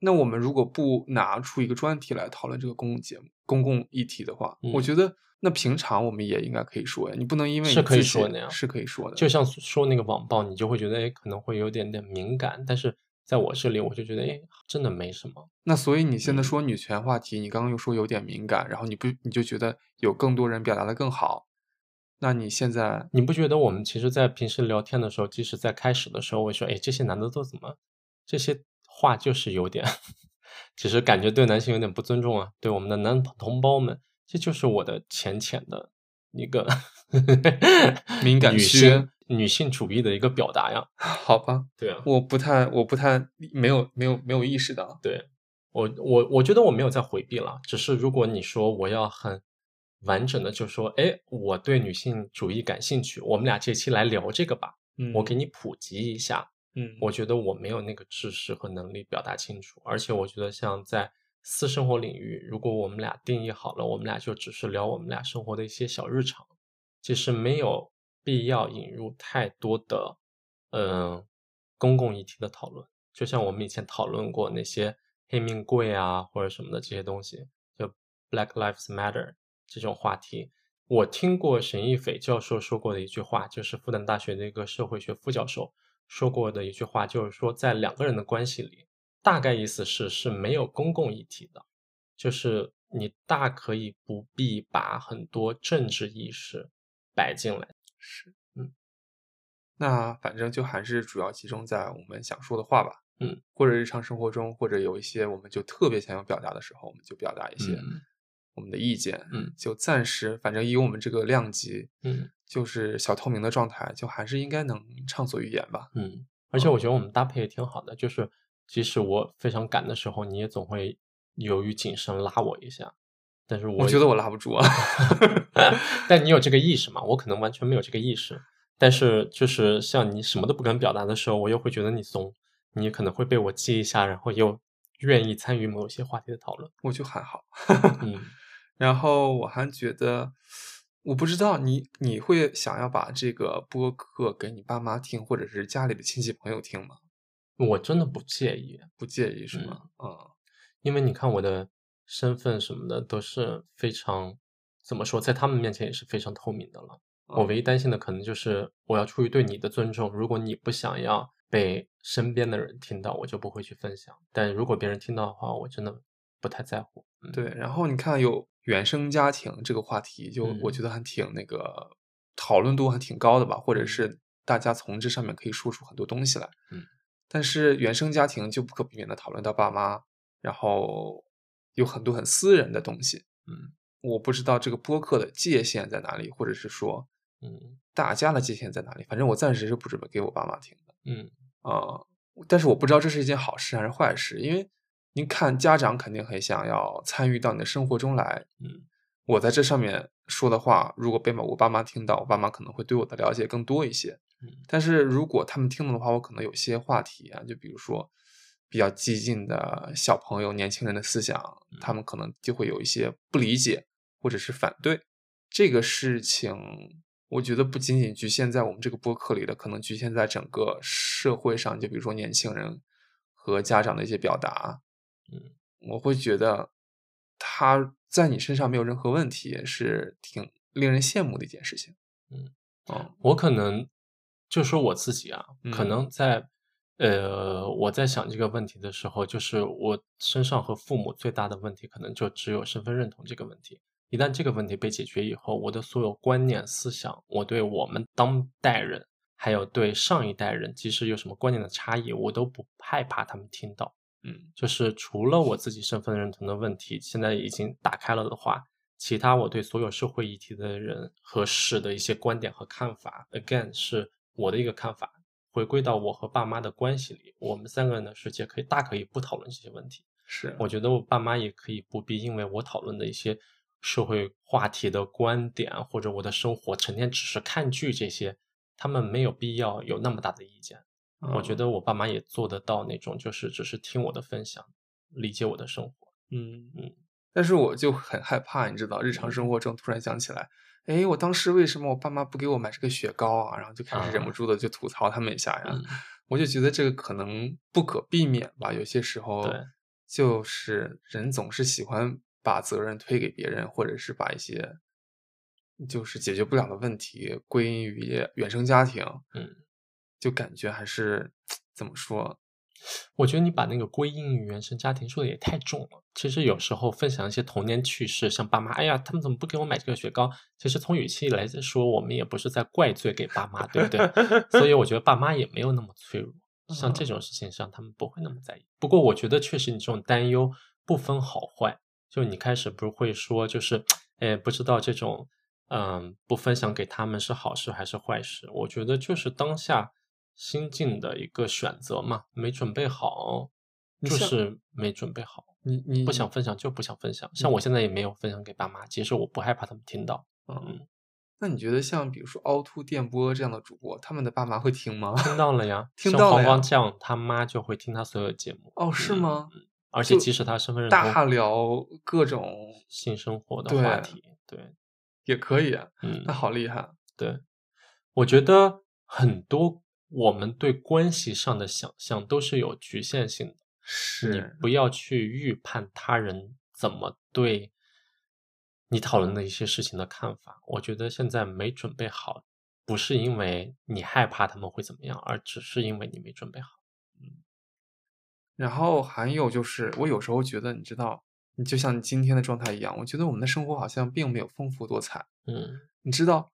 那我们如果不拿出一个专题来讨论这个公共节目、公共议题的话，我嗯觉得那平常我们也应该可以说呀。你不能因为是可以说的呀是可以说的。就像说那个网暴，你就会觉得哎可能会有点点敏感，但是在我这里我就觉得哎真的没什么。那所以你现在嗯说女权话题，你刚刚又说有点敏感，然后你不你就觉得有更多人表达的更好，那你现在你不觉得我们其实，在平时聊天的时候，即使在开始的时候，我会说，哎，这些男的都怎么，这些话就是有点，其实感觉对男性有点不尊重啊，对我们的男同胞们，这就是我的浅浅的一个敏感区女性主义的一个表达呀。好吧？对啊，我不太我不太没有没有没有意识到。对我我我觉得我没有在回避了，只是如果你说我要很完整的就说，哎，我对女性主义感兴趣，我们俩这期来聊这个吧，嗯我给你普及一下。嗯我觉得我没有那个知识和能力表达清楚，而且我觉得像在私生活领域，如果我们俩定义好了，我们俩就只是聊我们俩生活的一些小日常，其实没有必要引入太多的嗯、呃公共议题的讨论。就像我们以前讨论过那些黑命贵啊或者什么的这些东西，就 Black Lives Matter 这种话题。我听过沈一斐教授说过的一句话，就是复旦大学的一个社会学副教授说过的一句话，就是说在两个人的关系里，大概意思是是没有公共议题的，就是你大可以不必把很多政治意识摆进来。是，嗯，那反正就还是主要集中在我们想说的话吧，嗯，或者日常生活中，或者有一些我们就特别想要表达的时候，我们就表达一些嗯我们的意见，嗯就暂时反正以我们这个量级，嗯就是小透明的状态，就还是应该能畅所欲言吧。嗯，而且我觉得我们搭配也挺好的，就是即使我非常赶的时候，你也总会犹豫谨慎拉我一下。但是我我觉得我拉不住啊。但你有这个意识嘛？我可能完全没有这个意识。但是就是像你什么都不敢表达的时候，我又会觉得你怂，你可能会被我激一下，然后又愿意参与某些话题的讨论。我就还好。嗯 然后我还觉得，我不知道你你会想要把这个播客给你爸妈听，或者是家里的亲戚朋友听吗？我真的不介意，不介意是吗？嗯因为你看我的身份什么的都是非常怎么说，在他们面前也是非常透明的了。我嗯唯一担心的可能就是我要出于对你的尊重，如果你不想要被身边的人听到，我就不会去分享。但如果别人听到的话，我真的不太在乎。嗯、对，然后你看有原生家庭这个话题，就我嗯觉得还挺那个讨论度还挺高的吧，或者嗯是大家从这上面可以说出很多东西来。嗯，但是原生家庭就不可避免的讨论到爸妈，然后有很多很私人的东西。嗯我不知道这个播客的界限在哪里，或者是说嗯大家的界限在哪里。反正我暂时是不准备给我爸妈听的嗯啊、但是我不知道这是一件好事还是坏事，因为您看家长肯定很想要参与到你的生活中来。嗯我在这上面说的话，如果被我爸妈听到，我爸妈可能会对我的了解更多一些。嗯但是如果他们听懂的话，我可能有些话题啊，就比如说比较激进的小朋友、年轻人的思想，他们可能就会有一些不理解或者是反对。这个事情，我觉得不仅仅局限在我们这个播客里的，可能局限在整个社会上。就比如说年轻人和家长的一些表达，嗯，我会觉得他在你身上没有任何问题，是挺令人羡慕的一件事情。嗯嗯我可能就说我自己啊，可嗯能在呃我在想这个问题的时候，就是我身上和父母最大的问题，可能就只有身份认同这个问题。一旦这个问题被解决以后，我的所有观念、思想，我对我们当代人，还有对上一代人，即使有什么观念的差异，我都不害怕他们听到。嗯就是除了我自己身份认同的问题，现在已经打开了的话，其他我对所有社会议题的人和事的一些观点和看法，again 是我的一个看法，回归到我和爸妈的关系里，我们三个人的世界可以大可以不讨论这些问题。是我觉得我爸妈也可以不必因为我讨论的一些社会话题的观点，或者我的生活成天只是看剧这些，他们没有必要有那么大的意见。我觉嗯得我爸妈也做得到那种，就是只是听我的分享，理解我的生活。嗯嗯，但是我就很害怕，你知道，日常生活中突然想起来，哎，我当时为什么我爸妈不给我买这个雪糕啊？然后就开始忍不啊住的就吐槽他们一下呀。嗯我就觉得这个可能不可避免吧，有些时候对就是人总是喜欢把责任推给别人，或者是把一些就是解决不了的问题归因于原生家庭，嗯，就感觉还是怎么说，我觉得你把那个归因于原生家庭说的也太重了。其实有时候分享一些童年趣事，像爸妈，哎呀，他们怎么不给我买这个雪糕？其实从语气来说，我们也不是在怪罪给爸妈，对不对？所以我觉得爸妈也没有那么脆弱，像这种事情上他们不会那么在意。不过我觉得确实你这种担忧不分好坏，就你开始不会说就是，哎，不知道这种嗯不分享给他们是好事还是坏事。我觉得就是当下心境的一个选择嘛，没准备好，就是没准备好。你你不想分享就不想分享。像我现在也没有分享给爸妈，其实我不害怕他们听到。嗯，那你觉得像比如说凹凸电波这样的主播，他们的爸妈会听吗？听到了呀，听到了呀像黄光酱他妈就会听他所有节目。哦，是吗？嗯而且即使他身份认大聊各种性生活的话题，对，也可以啊，嗯那，好厉害。对，我觉得很多我们对关系上的想象都是有局限性的。你是，不要去预判他人怎么对你讨论的一些事情的看法。我觉得现在没准备好，不是因为你害怕他们会怎么样，而只是因为你没准备好。嗯然后还有就是，我有时候觉得，你知道，你就像你今天的状态一样，我觉得我们的生活好像并没有丰富多彩。嗯你知道，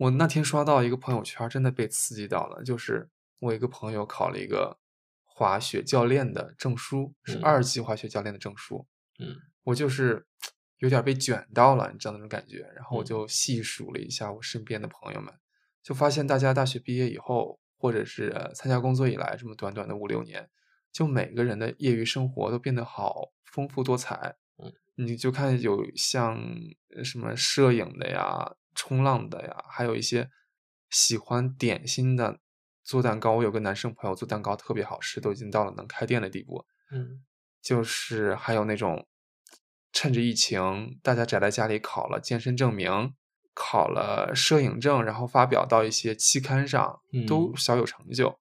我那天刷到一个朋友圈，真的被刺激到了。就是我一个朋友考了一个滑雪教练的证书，是嗯二级滑雪教练的证书。嗯我就是 有点被卷到了，你知道那种感觉。然后我嗯就细数了一下我身边的朋友们，就发现大家大学毕业以后，或者是呃参加工作以来，这么短短的五六年，就每个人的业余生活都变得好丰富多彩。嗯，你就看有像呃什么摄影的呀、冲浪的呀，还有一些喜欢点心的、做蛋糕。我有个男生朋友做蛋糕特别好吃，都已经到了能开店的地步。嗯就是还有那种趁着疫情，大家宅在家里考了健身证明，考了摄影证，然后发表到一些期刊上，都嗯小有成就。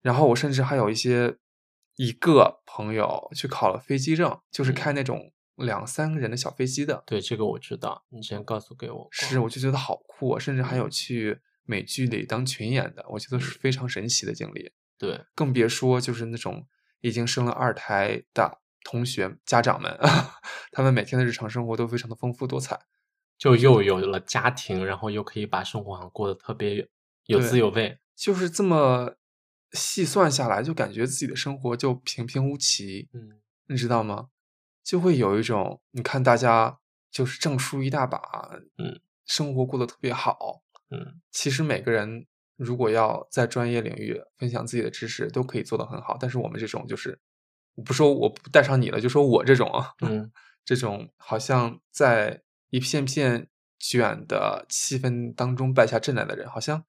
然后我甚至还有一些一个朋友去考了飞机证，就是嗯开那种两三个人的小飞机的。对，这个我知道，你之前告诉给我。是，我就觉得好酷啊！甚至还有嗯去美剧里当群演的，我觉得是嗯非常神奇的经历。对，更别说就是那种已经生了二胎的同学家长们，他们每天的日常生活都非常的丰富多彩。就又有了家庭，然后又可以把生活好像过得特别有滋有味。就是这么细算下来，就感觉自己的生活就平平无奇，嗯你知道吗？就会有一种你看大家就是证书一大把，嗯，生活过得特别好。嗯其实每个人如果要在专业领域分享自己的知识，都可以做得很好。但是我们这种就是，我不说我不带上你了，就说我这种啊，嗯，这种好像在一片片卷的气氛当中败下阵来的人，好像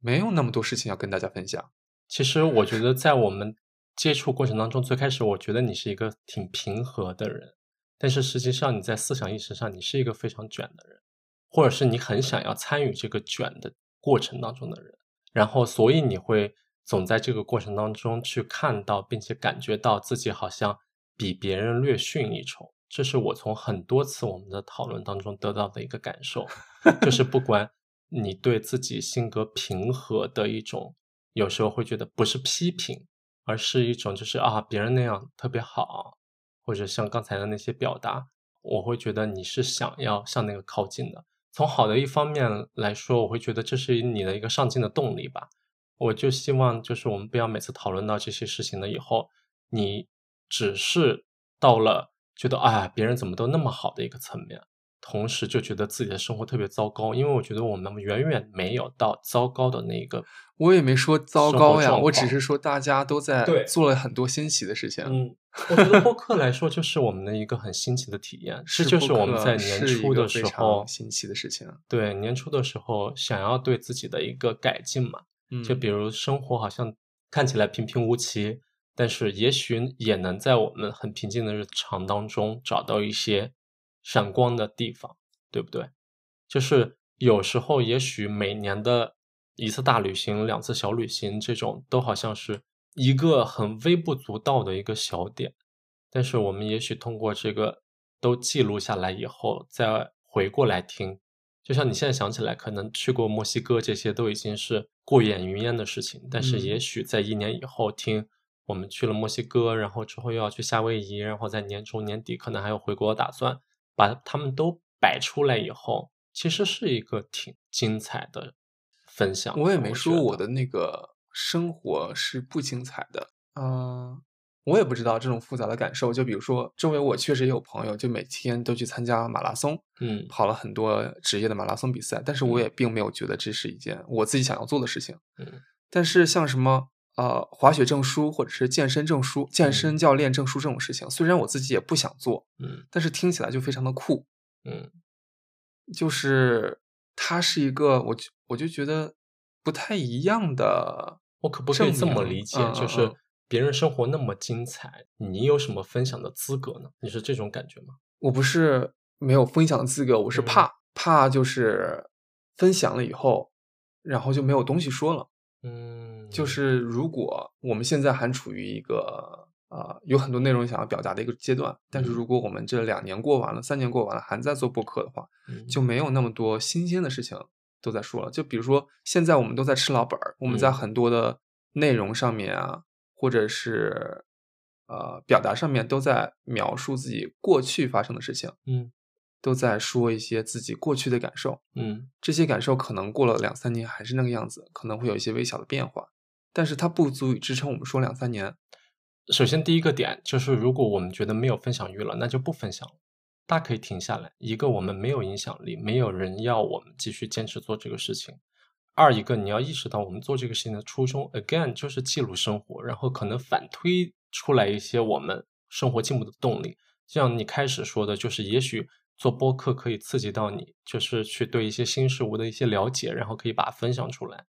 没有那么多事情要跟大家分享。其实我觉得在我们接触过程当中，最开始我觉得你是一个挺平和的人，但是实际上你在思想意识上，你是一个非常卷的人，或者是你很想要参与这个卷的过程当中的人，然后所以你会总在这个过程当中去看到，并且感觉到自己好像比别人略逊一筹。这是我从很多次我们的讨论当中得到的一个感受，就是不管你对自己性格平和的一种，有时候会觉得不是批评，而是一种就是啊别人那样特别好，或者像刚才的那些表达，我会觉得你是想要向那个靠近的。从好的一方面来说，我会觉得这是你的一个上进的动力吧。我就希望就是我们不要每次讨论到这些事情了以后，你只是到了觉得啊别人怎么都那么好的一个层面，同时就觉得自己的生活特别糟糕。因为我觉得我们远远没有到糟糕的那个。我也没说糟糕呀，我只是说大家都在做了很多新奇的事情。嗯，我觉得播 客来说，就是我们的一个很新奇的体验。这就是我们在年初的时候，新奇的事情。对年初的时候想要对自己的一个改进嘛。就嗯比如生活好像看起来平平无奇，但是也许也能在我们很平静的日常当中找到一些闪光的地方，对不对？就是有时候也许每年的一次大旅行、两次小旅行，这种都好像是一个很微不足道的一个小点，但是我们也许通过这个都记录下来以后，再回过来听，就像你现在想起来，可能去过墨西哥这些都已经是过眼云烟的事情，但是也嗯许在一年以后听我们去了墨西哥，然后之后又要去夏威夷，然后在年终年底可能还有回国的打算，把他们都摆出来以后，其实是一个挺精彩的分享的。我也没说我的那个生活是不精彩的，嗯、我也不知道这种复杂的感受。就比如说，周围我确实也有朋友，就每天都去参加马拉松，嗯跑了很多职业的马拉松比赛，但是我嗯也并没有觉得这是一件我自己想要做的事情。嗯但是像什么呃滑雪证书或者是健身证书、健嗯身教练证书这种事情，虽然我自己也不想做，嗯但是听起来就非常的酷。嗯就是它是一个，我就我就觉得不太一样的。我可不可以这么理解？就是嗯别人生活那么精彩，你有什么分享的资格呢？你是这种感觉吗？我不是没有分享的资格，我是嗯怕、怕就是分享了以后，然后就没有东西说了。嗯，就是如果我们现在还处于一个呃有很多内容想要表达的一个阶段，但是嗯。如果我们这两年过完了，三年过完了，还在做播客的话，嗯。就没有那么多新鲜的事情都在说了。就比如说现在我们都在吃老本儿，我们在嗯。很多的内容上面啊，或者是呃表达上面都在描述自己过去发生的事情，嗯都在说一些自己过去的感受。嗯这些感受可能过了两三年还是那个样子，可能会有一些微小的变化，但是它不足以支撑我们说两三年。首先第一个点就是，如果我们觉得没有分享欲了，那就不分享了。大家可以停下来。一个，我们没有影响力，没有人要我们继续坚持做这个事情；二一个，你要意识到我们做这个事情的初衷，again 就是记录生活，然后可能反推出来一些我们生活进步的动力。就像你开始说的，就是也许做播客可以刺激到你，就是去对一些新事物的一些了解，然后可以把它分享出来。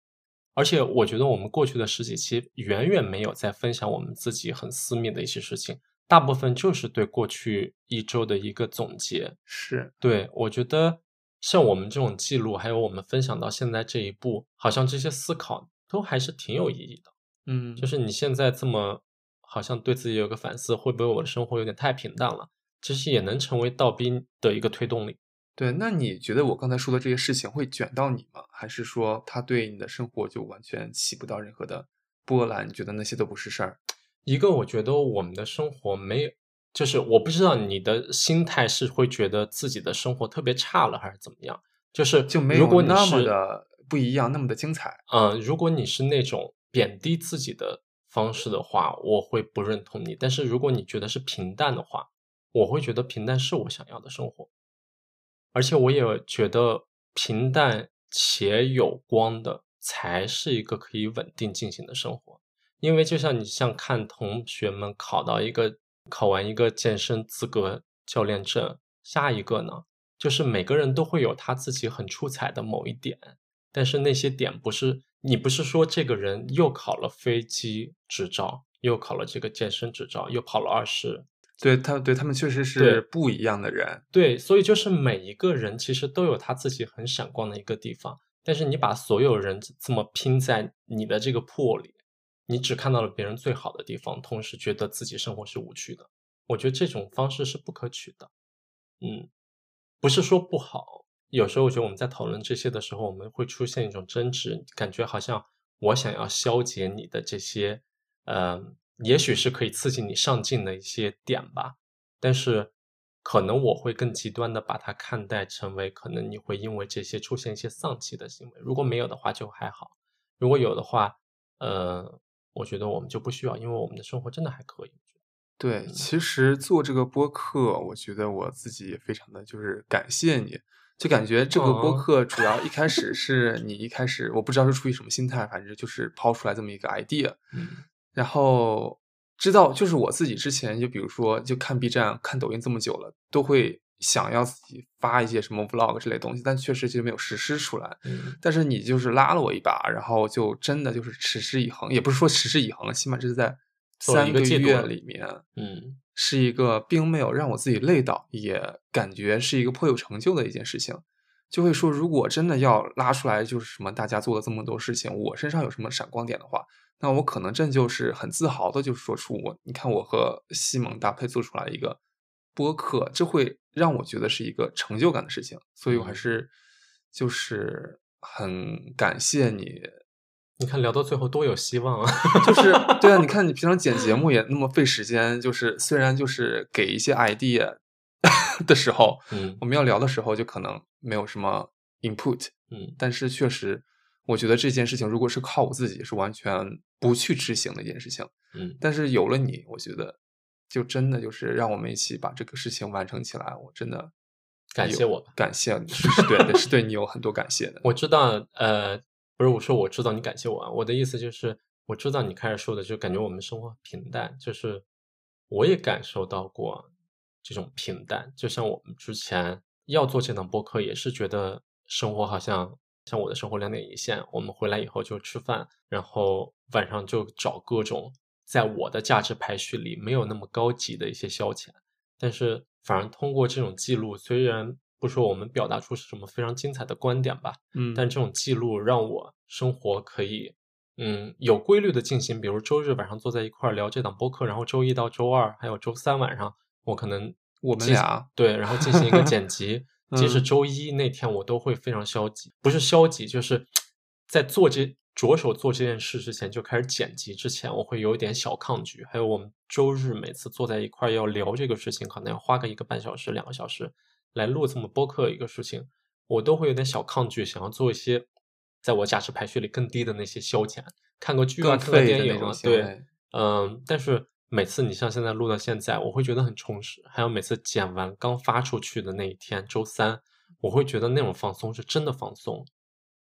而且我觉得我们过去的十几期远远没有在分享我们自己很私密的一些事情，大部分就是对过去一周的一个总结。是，对，我觉得像我们这种记录，还有我们分享到现在这一步，好像这些思考都还是挺有意义的。嗯，就是你现在这么好像对自己有个反思，会不会我的生活有点太平淡了？其实也能成为倒逼的一个推动力。对。那你觉得我刚才说的这些事情会卷到你吗？还是说它对你的生活就完全起不到任何的波澜？你觉得那些都不是事儿？一个，我觉得我们的生活没有，就是我不知道你的心态是会觉得自己的生活特别差了，还是怎么样？就是就没如果你有那么的不一样，那么的精彩。嗯，如果你是那种贬低自己的方式的话，我会不认同你。但是如果你觉得是平淡的话，我会觉得平淡是我想要的生活，而且我也觉得平淡且有光的才是一个可以稳定进行的生活。因为就像你像看同学们考到一个考完一个健身资格教练证，下一个呢，就是每个人都会有他自己很出彩的某一点，但是那些点不是你不是说这个人又考了飞机执照，又考了这个健身执照，又跑了二十，对他，对他们确实是不一样的人。对，所以就是每一个人其实都有他自己很闪光的一个地方，但是你把所有人这么拼在你的这个破里，你只看到了别人最好的地方，同时觉得自己生活是无趣的。我觉得这种方式是不可取的。嗯，不是说不好，有时候我觉得我们在讨论这些的时候，我们会出现一种争执，感觉好像我想要消解你的这些，呃，也许是可以刺激你上进的一些点吧，但是可能我会更极端的把它看待成为，可能你会因为这些出现一些丧气的行为。如果没有的话就还好，如果有的话，呃，我觉得我们就不需要，因为我们的生活真的还可以。对，嗯。其实做这个播客，我觉得我自己也非常的就是感谢你，就感觉这个播哦。客主要一开始是你一开始我不知道是出于什么心态，反正就是抛出来这么一个 idea，嗯然后知道就是我自己之前就比如说就看 B 站、看抖音这么久了，都会想要自己发一些什么 vlog 之类的东西，但确实就没有实施出来。嗯但是你就是拉了我一把，然后就真的就是持之以恒，也不是说持之以恒，起码这是在三个月里面，嗯是一个并没有让我自己累到，也感觉是一个颇有成就的一件事情。就会说，如果真的要拉出来，就是什么大家做了这么多事情，我身上有什么闪光点的话，那我可能真就是很自豪的，就是说出我，你看我和西蒙搭配做出来一个播客，这会让我觉得是一个成就感的事情。所以我还嗯是就是很感谢你，你看聊到最后多有希望啊！就是 对啊，你看你平常剪节目也那么费时间，就是虽然就是给一些 idea 的时候，嗯我们要聊的时候就可能没有什么 input，嗯但是确实，我觉得这件事情如果是靠我自己，是完全不去执行的一件事情。嗯但是有了你，我觉得就真的就是让我们一起把这个事情完成起来。我真的感谢我感谢你，是是对的，是对你有很多感谢的。我知道，呃，不是我说我知道你感谢我啊，我的意思就是我知道你开始说的，就感觉我们生活平淡，就是我也感受到过这种平淡。就像我们之前要做这档播客，也是觉得生活好像像我的生活两点一线。我们回来以后就吃饭，然后晚上就找各种在我的价值排序里没有那么高级的一些消遣。但是反而通过这种记录，虽然不说我们表达出是什么非常精彩的观点吧，嗯，但这种记录让我生活可以。嗯，有规律的进行，比如周日晚上坐在一块儿聊这档播客，然后周一到周二还有周三晚上，我可能我们俩对，然后进行一个剪辑。即使周一那天我都会非常消极，不是消极，就是在做这着手做这件事之前就开始剪辑之前，我会有一点小抗拒。还有我们周日每次坐在一块儿要聊这个事情，可能要花个一个半小时、两个小时来录这么播客一个事情，我都会有点小抗拒，想要做一些。在我价值排序里更低的那些消遣，看个剧啊，看个电影啊，对，嗯，但是每次你像现在录到现在，我会觉得很充实。还有每次剪完刚发出去的那一天，周三，我会觉得那种放松是真的放松。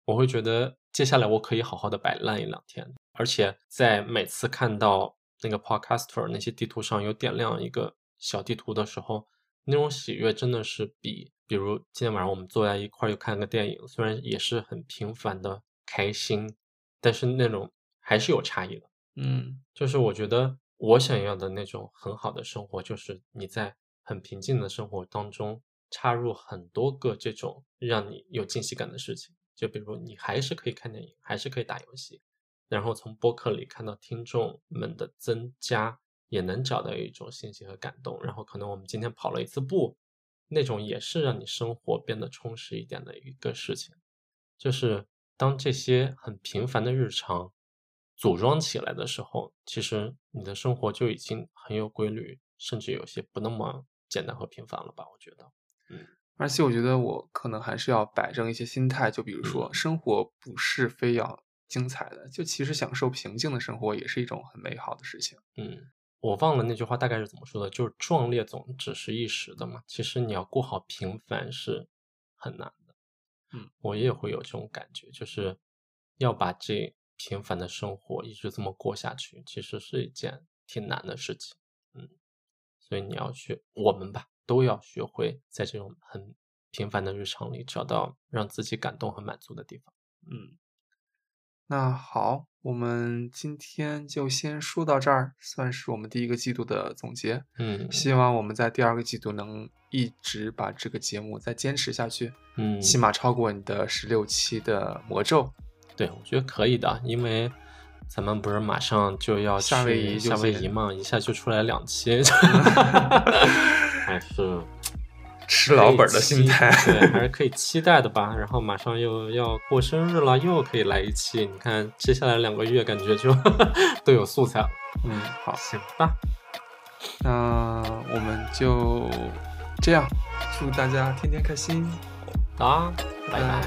我会觉得接下来我可以好好的摆烂一两天。而且在每次看到那个 Podcaster 那些地图上有点亮一个小地图的时候，那种喜悦真的是比。比如今天晚上我们坐在一块儿又看个电影，虽然也是很平凡的开心，但是那种还是有差异的。嗯，就是我觉得我想要的那种很好的生活，就是你在很平静的生活当中插入很多个这种让你有惊喜感的事情。就比如你还是可以看电影，还是可以打游戏，然后从播客里看到听众们的增加，也能找到一种信息和感动。然后可能我们今天跑了一次步。那种也是让你生活变得充实一点的一个事情，就是当这些很平凡的日常组装起来的时候，其实你的生活就已经很有规律，甚至有些不那么简单和平凡了吧？我觉得，嗯，而且我觉得我可能还是要摆正一些心态，就比如说，生活不是非要精彩的，就其实享受平静的生活也是一种很美好的事情，嗯。我忘了那句话大概是怎么说的，就是壮烈总只是一时的嘛。其实你要过好平凡是很难的。嗯，我也会有这种感觉，就是要把这平凡的生活一直这么过下去，其实是一件挺难的事情。嗯，所以你要学，我们吧都要学会在这种很平凡的日常里找到让自己感动和满足的地方。嗯。那好，我们今天就先说到这儿，算是我们第一个季度的总结。嗯，希望我们在第二个季度能一直把这个节目再坚持下去。嗯，起码超过你的十六期的魔咒。对，我觉得可以的，因为咱们不是马上就要夏威夷夏威夷嘛，一下就出来两期，还 是。吃老本的心态，对，还是可以期待的吧。然后马上又要过生日了，又可以来一期。你看，接下来两个月感觉就 都有素材了。嗯，好，行吧。那我们就这样，祝大家天天开心。好，拜拜。